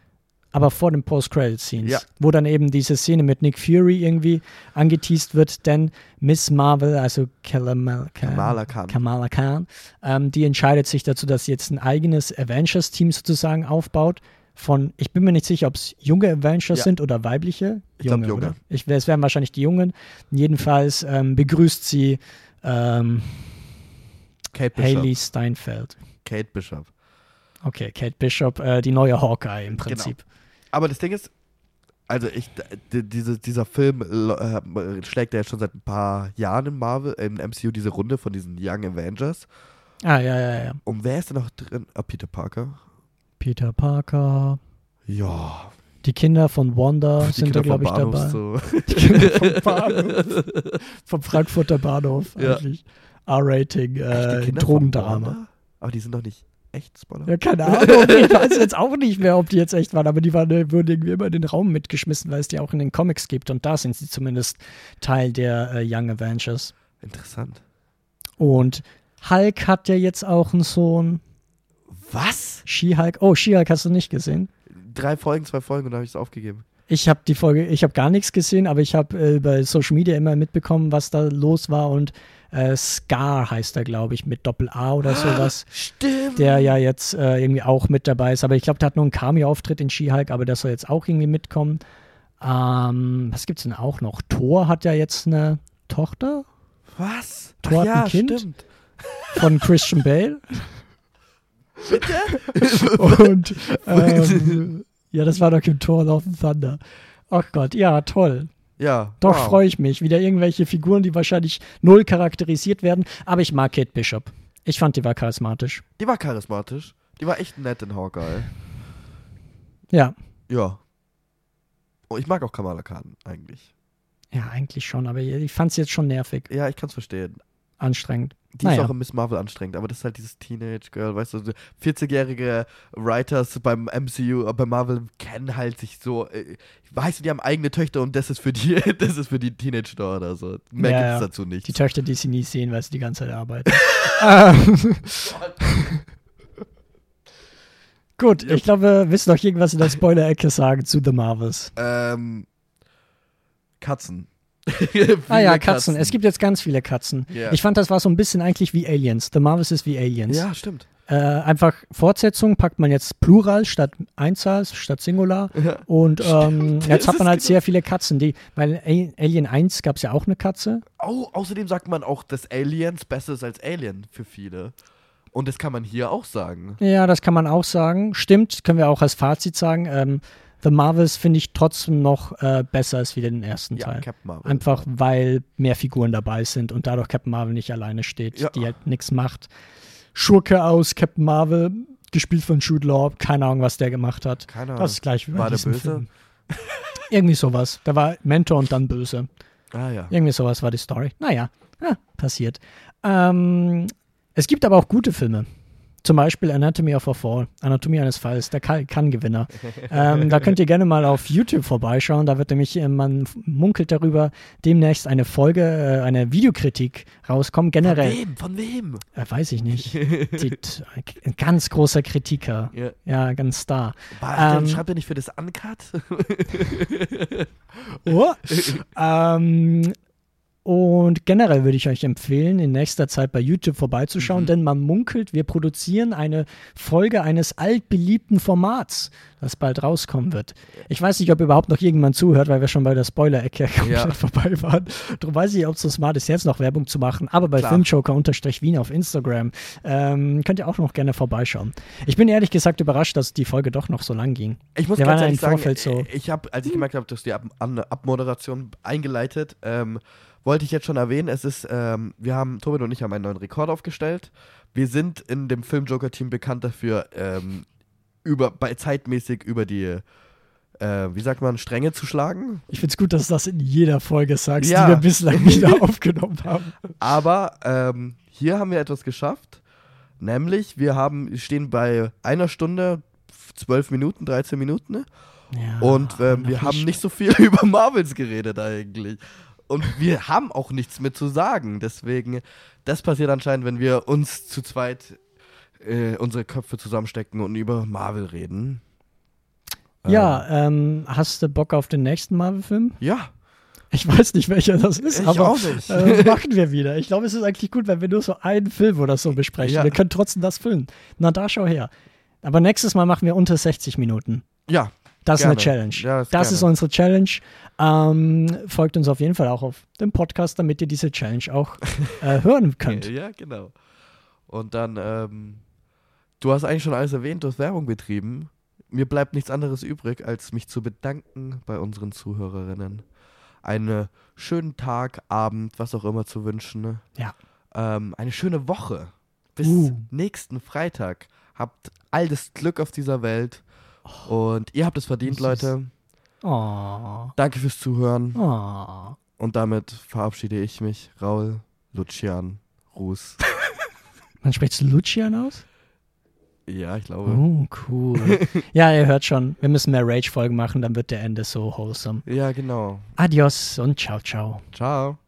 aber vor den Post-Credit-Scenes, Ja. wo dann eben diese Szene mit Nick Fury irgendwie angeteased wird, denn Miss Marvel, also Kamala Khan, Kamala Khan. Kamala Khan ähm, die entscheidet sich dazu, dass sie jetzt ein eigenes Avengers-Team sozusagen aufbaut. Von, ich bin mir nicht sicher, ob es junge Avengers Ja. sind oder weibliche. Ich glaub, junge. Ich, es wären wahrscheinlich die Jungen. Jedenfalls ähm, begrüßt sie ähm. Haley Steinfeld. Kate Bishop. Okay, Kate Bishop, äh, die neue Hawkeye Genau. im Prinzip. Aber das Ding ist, also ich, diese, dieser Film äh, schlägt ja schon seit ein paar Jahren im Marvel, im MCU diese Runde von diesen Young Avengers. Ah, ja, ja, ja. Und wer ist denn noch drin? Ah, Peter Parker. Peter Parker. Ja. Die Kinder von Wanda Die sind da, Kinder glaube ich, Bahnhof dabei. so. Die Kinder vom Bahnhof. vom Frankfurter Bahnhof Ja. eigentlich. R-Rating, äh, Drogendrama. Aber die sind doch nicht echt Spoiler. Ja, keine Ahnung. Ich weiß jetzt auch nicht mehr, ob die jetzt echt waren, aber die waren, äh, wurden irgendwie immer in den Raum mitgeschmissen, weil es die auch in den Comics gibt. Und da sind sie zumindest Teil der äh, Young Avengers. Interessant. Und Hulk hat ja jetzt auch einen Sohn. Was? She-Hulk. Oh, She-Hulk hast du nicht gesehen? Drei Folgen, zwei Folgen und dann habe ich es aufgegeben. Ich habe die Folge, ich habe gar nichts gesehen, aber ich habe äh, bei Social Media immer mitbekommen, was da los war und äh, Scar heißt er, glaube ich, mit Doppel-A oder sowas, Stimmt. der ja jetzt äh, irgendwie auch mit dabei ist. Aber ich glaube, der hat nur einen Cameo-Auftritt in She-Hulk, aber der soll jetzt auch irgendwie mitkommen. Ähm, was gibt's denn auch noch? Thor hat ja jetzt eine Tochter Was? Thor hat Ach ja, ein Kind? stimmt. von Christian Bale. Und ähm, ja, das war doch im Thor Love and Thunder. Ach Gott, ja, toll. Ja. Doch wow. freue ich mich. Wieder irgendwelche Figuren, die wahrscheinlich null charakterisiert werden. Aber ich mag Kate Bishop. Ich fand, die war charismatisch. Die war charismatisch. Die war echt nett in Hawkeye. Ja. Ja. Oh, ich mag auch Kamala Khan eigentlich. Ja, eigentlich schon. Aber ich fand es jetzt schon nervig. Ja, ich kann es verstehen. Anstrengend. Die Naja. ist auch in Miss Marvel anstrengend, aber das ist halt dieses Teenage Girl, weißt du, so 40-jährige Writers beim MCU, äh, bei Marvel kennen halt sich so, äh, weißt du, die haben eigene Töchter und das ist für die, das ist für die Teenage-Daughter oder so. Mehr Ja, gibt's ja. dazu nicht. Die Töchter, die sie nie sehen, weil sie die ganze Zeit arbeiten. Gut, ich glaube, wir müssen noch irgendwas in der Spoiler-Ecke sagen zu The Marvels. ähm, Katzen. Ah ja, Viele Katzen. Es gibt jetzt ganz viele Katzen. Ja. Ich fand, das war so ein bisschen eigentlich wie Aliens. The Marvels ist wie Aliens. Ja, stimmt. Äh, einfach Fortsetzung packt man jetzt Plural statt Einzahl, statt Singular. Ja. Und ähm, jetzt hat man halt genau- sehr viele Katzen, die, weil Alien 1 gab es ja auch eine Katze. Au, außerdem sagt man auch, dass Aliens besser ist als Alien für viele. Und das kann man hier auch sagen. Ja, das kann man auch sagen. Stimmt, können wir auch als Fazit sagen. Ähm, The Marvels finde ich trotzdem noch äh, besser als wie den ersten Ja, Teil. Captain Marvel. Einfach weil mehr Figuren dabei sind und dadurch Captain Marvel nicht alleine steht, Ja. die halt nichts macht. Schurke aus Captain Marvel, gespielt von Jude Law, keine Ahnung, was der gemacht hat. Keine Ahnung. Das ist gleich wie bei War der diesem böse? Film. Irgendwie sowas. Der war Mentor und dann böse. Ah ja. Irgendwie sowas war die Story. Naja, ja, passiert. Ähm, es gibt aber auch gute Filme. Zum Beispiel Anatomy of a Fall, Anatomie eines Falls, der Kann-Gewinner. ähm, da könnt ihr gerne mal auf YouTube vorbeischauen. Da wird nämlich, äh, man munkelt darüber, demnächst eine Folge, äh, eine Videokritik rauskommen. Generell. Von wem? Von wem? Äh, weiß ich nicht. Sieht, ein ganz großer Kritiker. Ja, ja ganz star. Ähm, schreibt er nicht für das Uncut? oh. ähm, und generell würde ich euch empfehlen, in nächster Zeit bei YouTube vorbeizuschauen, mhm. denn man munkelt, wir produzieren eine Folge eines altbeliebten Formats, das bald rauskommen wird. Ich weiß nicht, ob überhaupt noch irgendjemand zuhört, weil wir schon bei der Spoiler-Ecke komplett ja. vorbei waren. Darum weiß ich nicht, ob es so smart ist, jetzt noch Werbung zu machen, aber bei Filmjoker-Wien auf Instagram ähm, könnt ihr auch noch gerne vorbeischauen. Ich bin ehrlich gesagt überrascht, dass die Folge doch noch so lang ging. Ich muss wir ganz ehrlich sagen, so ich habe, als ich gemerkt habe, dass die Ab Abmoderation eingeleitet, ähm, wollte ich jetzt schon erwähnen, es ist, ähm, wir haben, Tobin und ich haben einen neuen Rekord aufgestellt. Wir sind in dem Film-Joker-Team bekannt dafür, ähm, über, bei zeitmäßig über die, äh, wie sagt man, Stränge zu schlagen. Ich finde es gut, dass du das in jeder Folge sagst, ja. die wir bislang wieder aufgenommen haben. Aber ähm, hier haben wir etwas geschafft. Nämlich, wir haben, stehen bei einer Stunde, zwölf Minuten, 13 Minuten. Ne? Ja, und ähm, wir haben nicht so viel über Marvels geredet eigentlich. Und wir haben auch nichts mehr zu sagen. Deswegen, das passiert anscheinend, wenn wir uns zu zweit äh, unsere Köpfe zusammenstecken und über Marvel reden. Ja, ähm, hast du Bock auf den nächsten Marvel-Film? Ja. Ich weiß nicht, welcher das ist, ich aber auch nicht. Äh, machen wir wieder. Ich glaube, es ist eigentlich gut, wenn wir nur so einen Film oder so besprechen. Ja. Wir können trotzdem das filmen. Na, da schau her. Aber nächstes Mal machen wir unter 60 Minuten. Ja, das gerne. ist eine Challenge. Ja, das, das ist unsere Challenge. Ähm, folgt uns auf jeden Fall auch auf dem Podcast, damit ihr diese Challenge auch äh, hören könnt. Ja, genau. Und dann, ähm, du hast eigentlich schon alles erwähnt, du hast Werbung betrieben. Mir bleibt nichts anderes übrig, als mich zu bedanken bei unseren Zuhörerinnen. Einen schönen Tag, Abend, was auch immer zu wünschen. Ja. Ähm, eine schöne Woche. Bis uh. nächsten Freitag. Habt all das Glück auf dieser Welt. Und ihr habt es verdient, Leute. Oh. Danke fürs Zuhören. Oh. Und damit verabschiede ich mich. Raul, Lucian, Ruß. Man spricht Lucian aus? Ja, ich glaube. Oh, cool. ja, ihr hört schon, wir müssen mehr Rage-Folgen machen, dann wird der Ende so wholesome. Ja, genau. Adios und ciao, ciao. Ciao.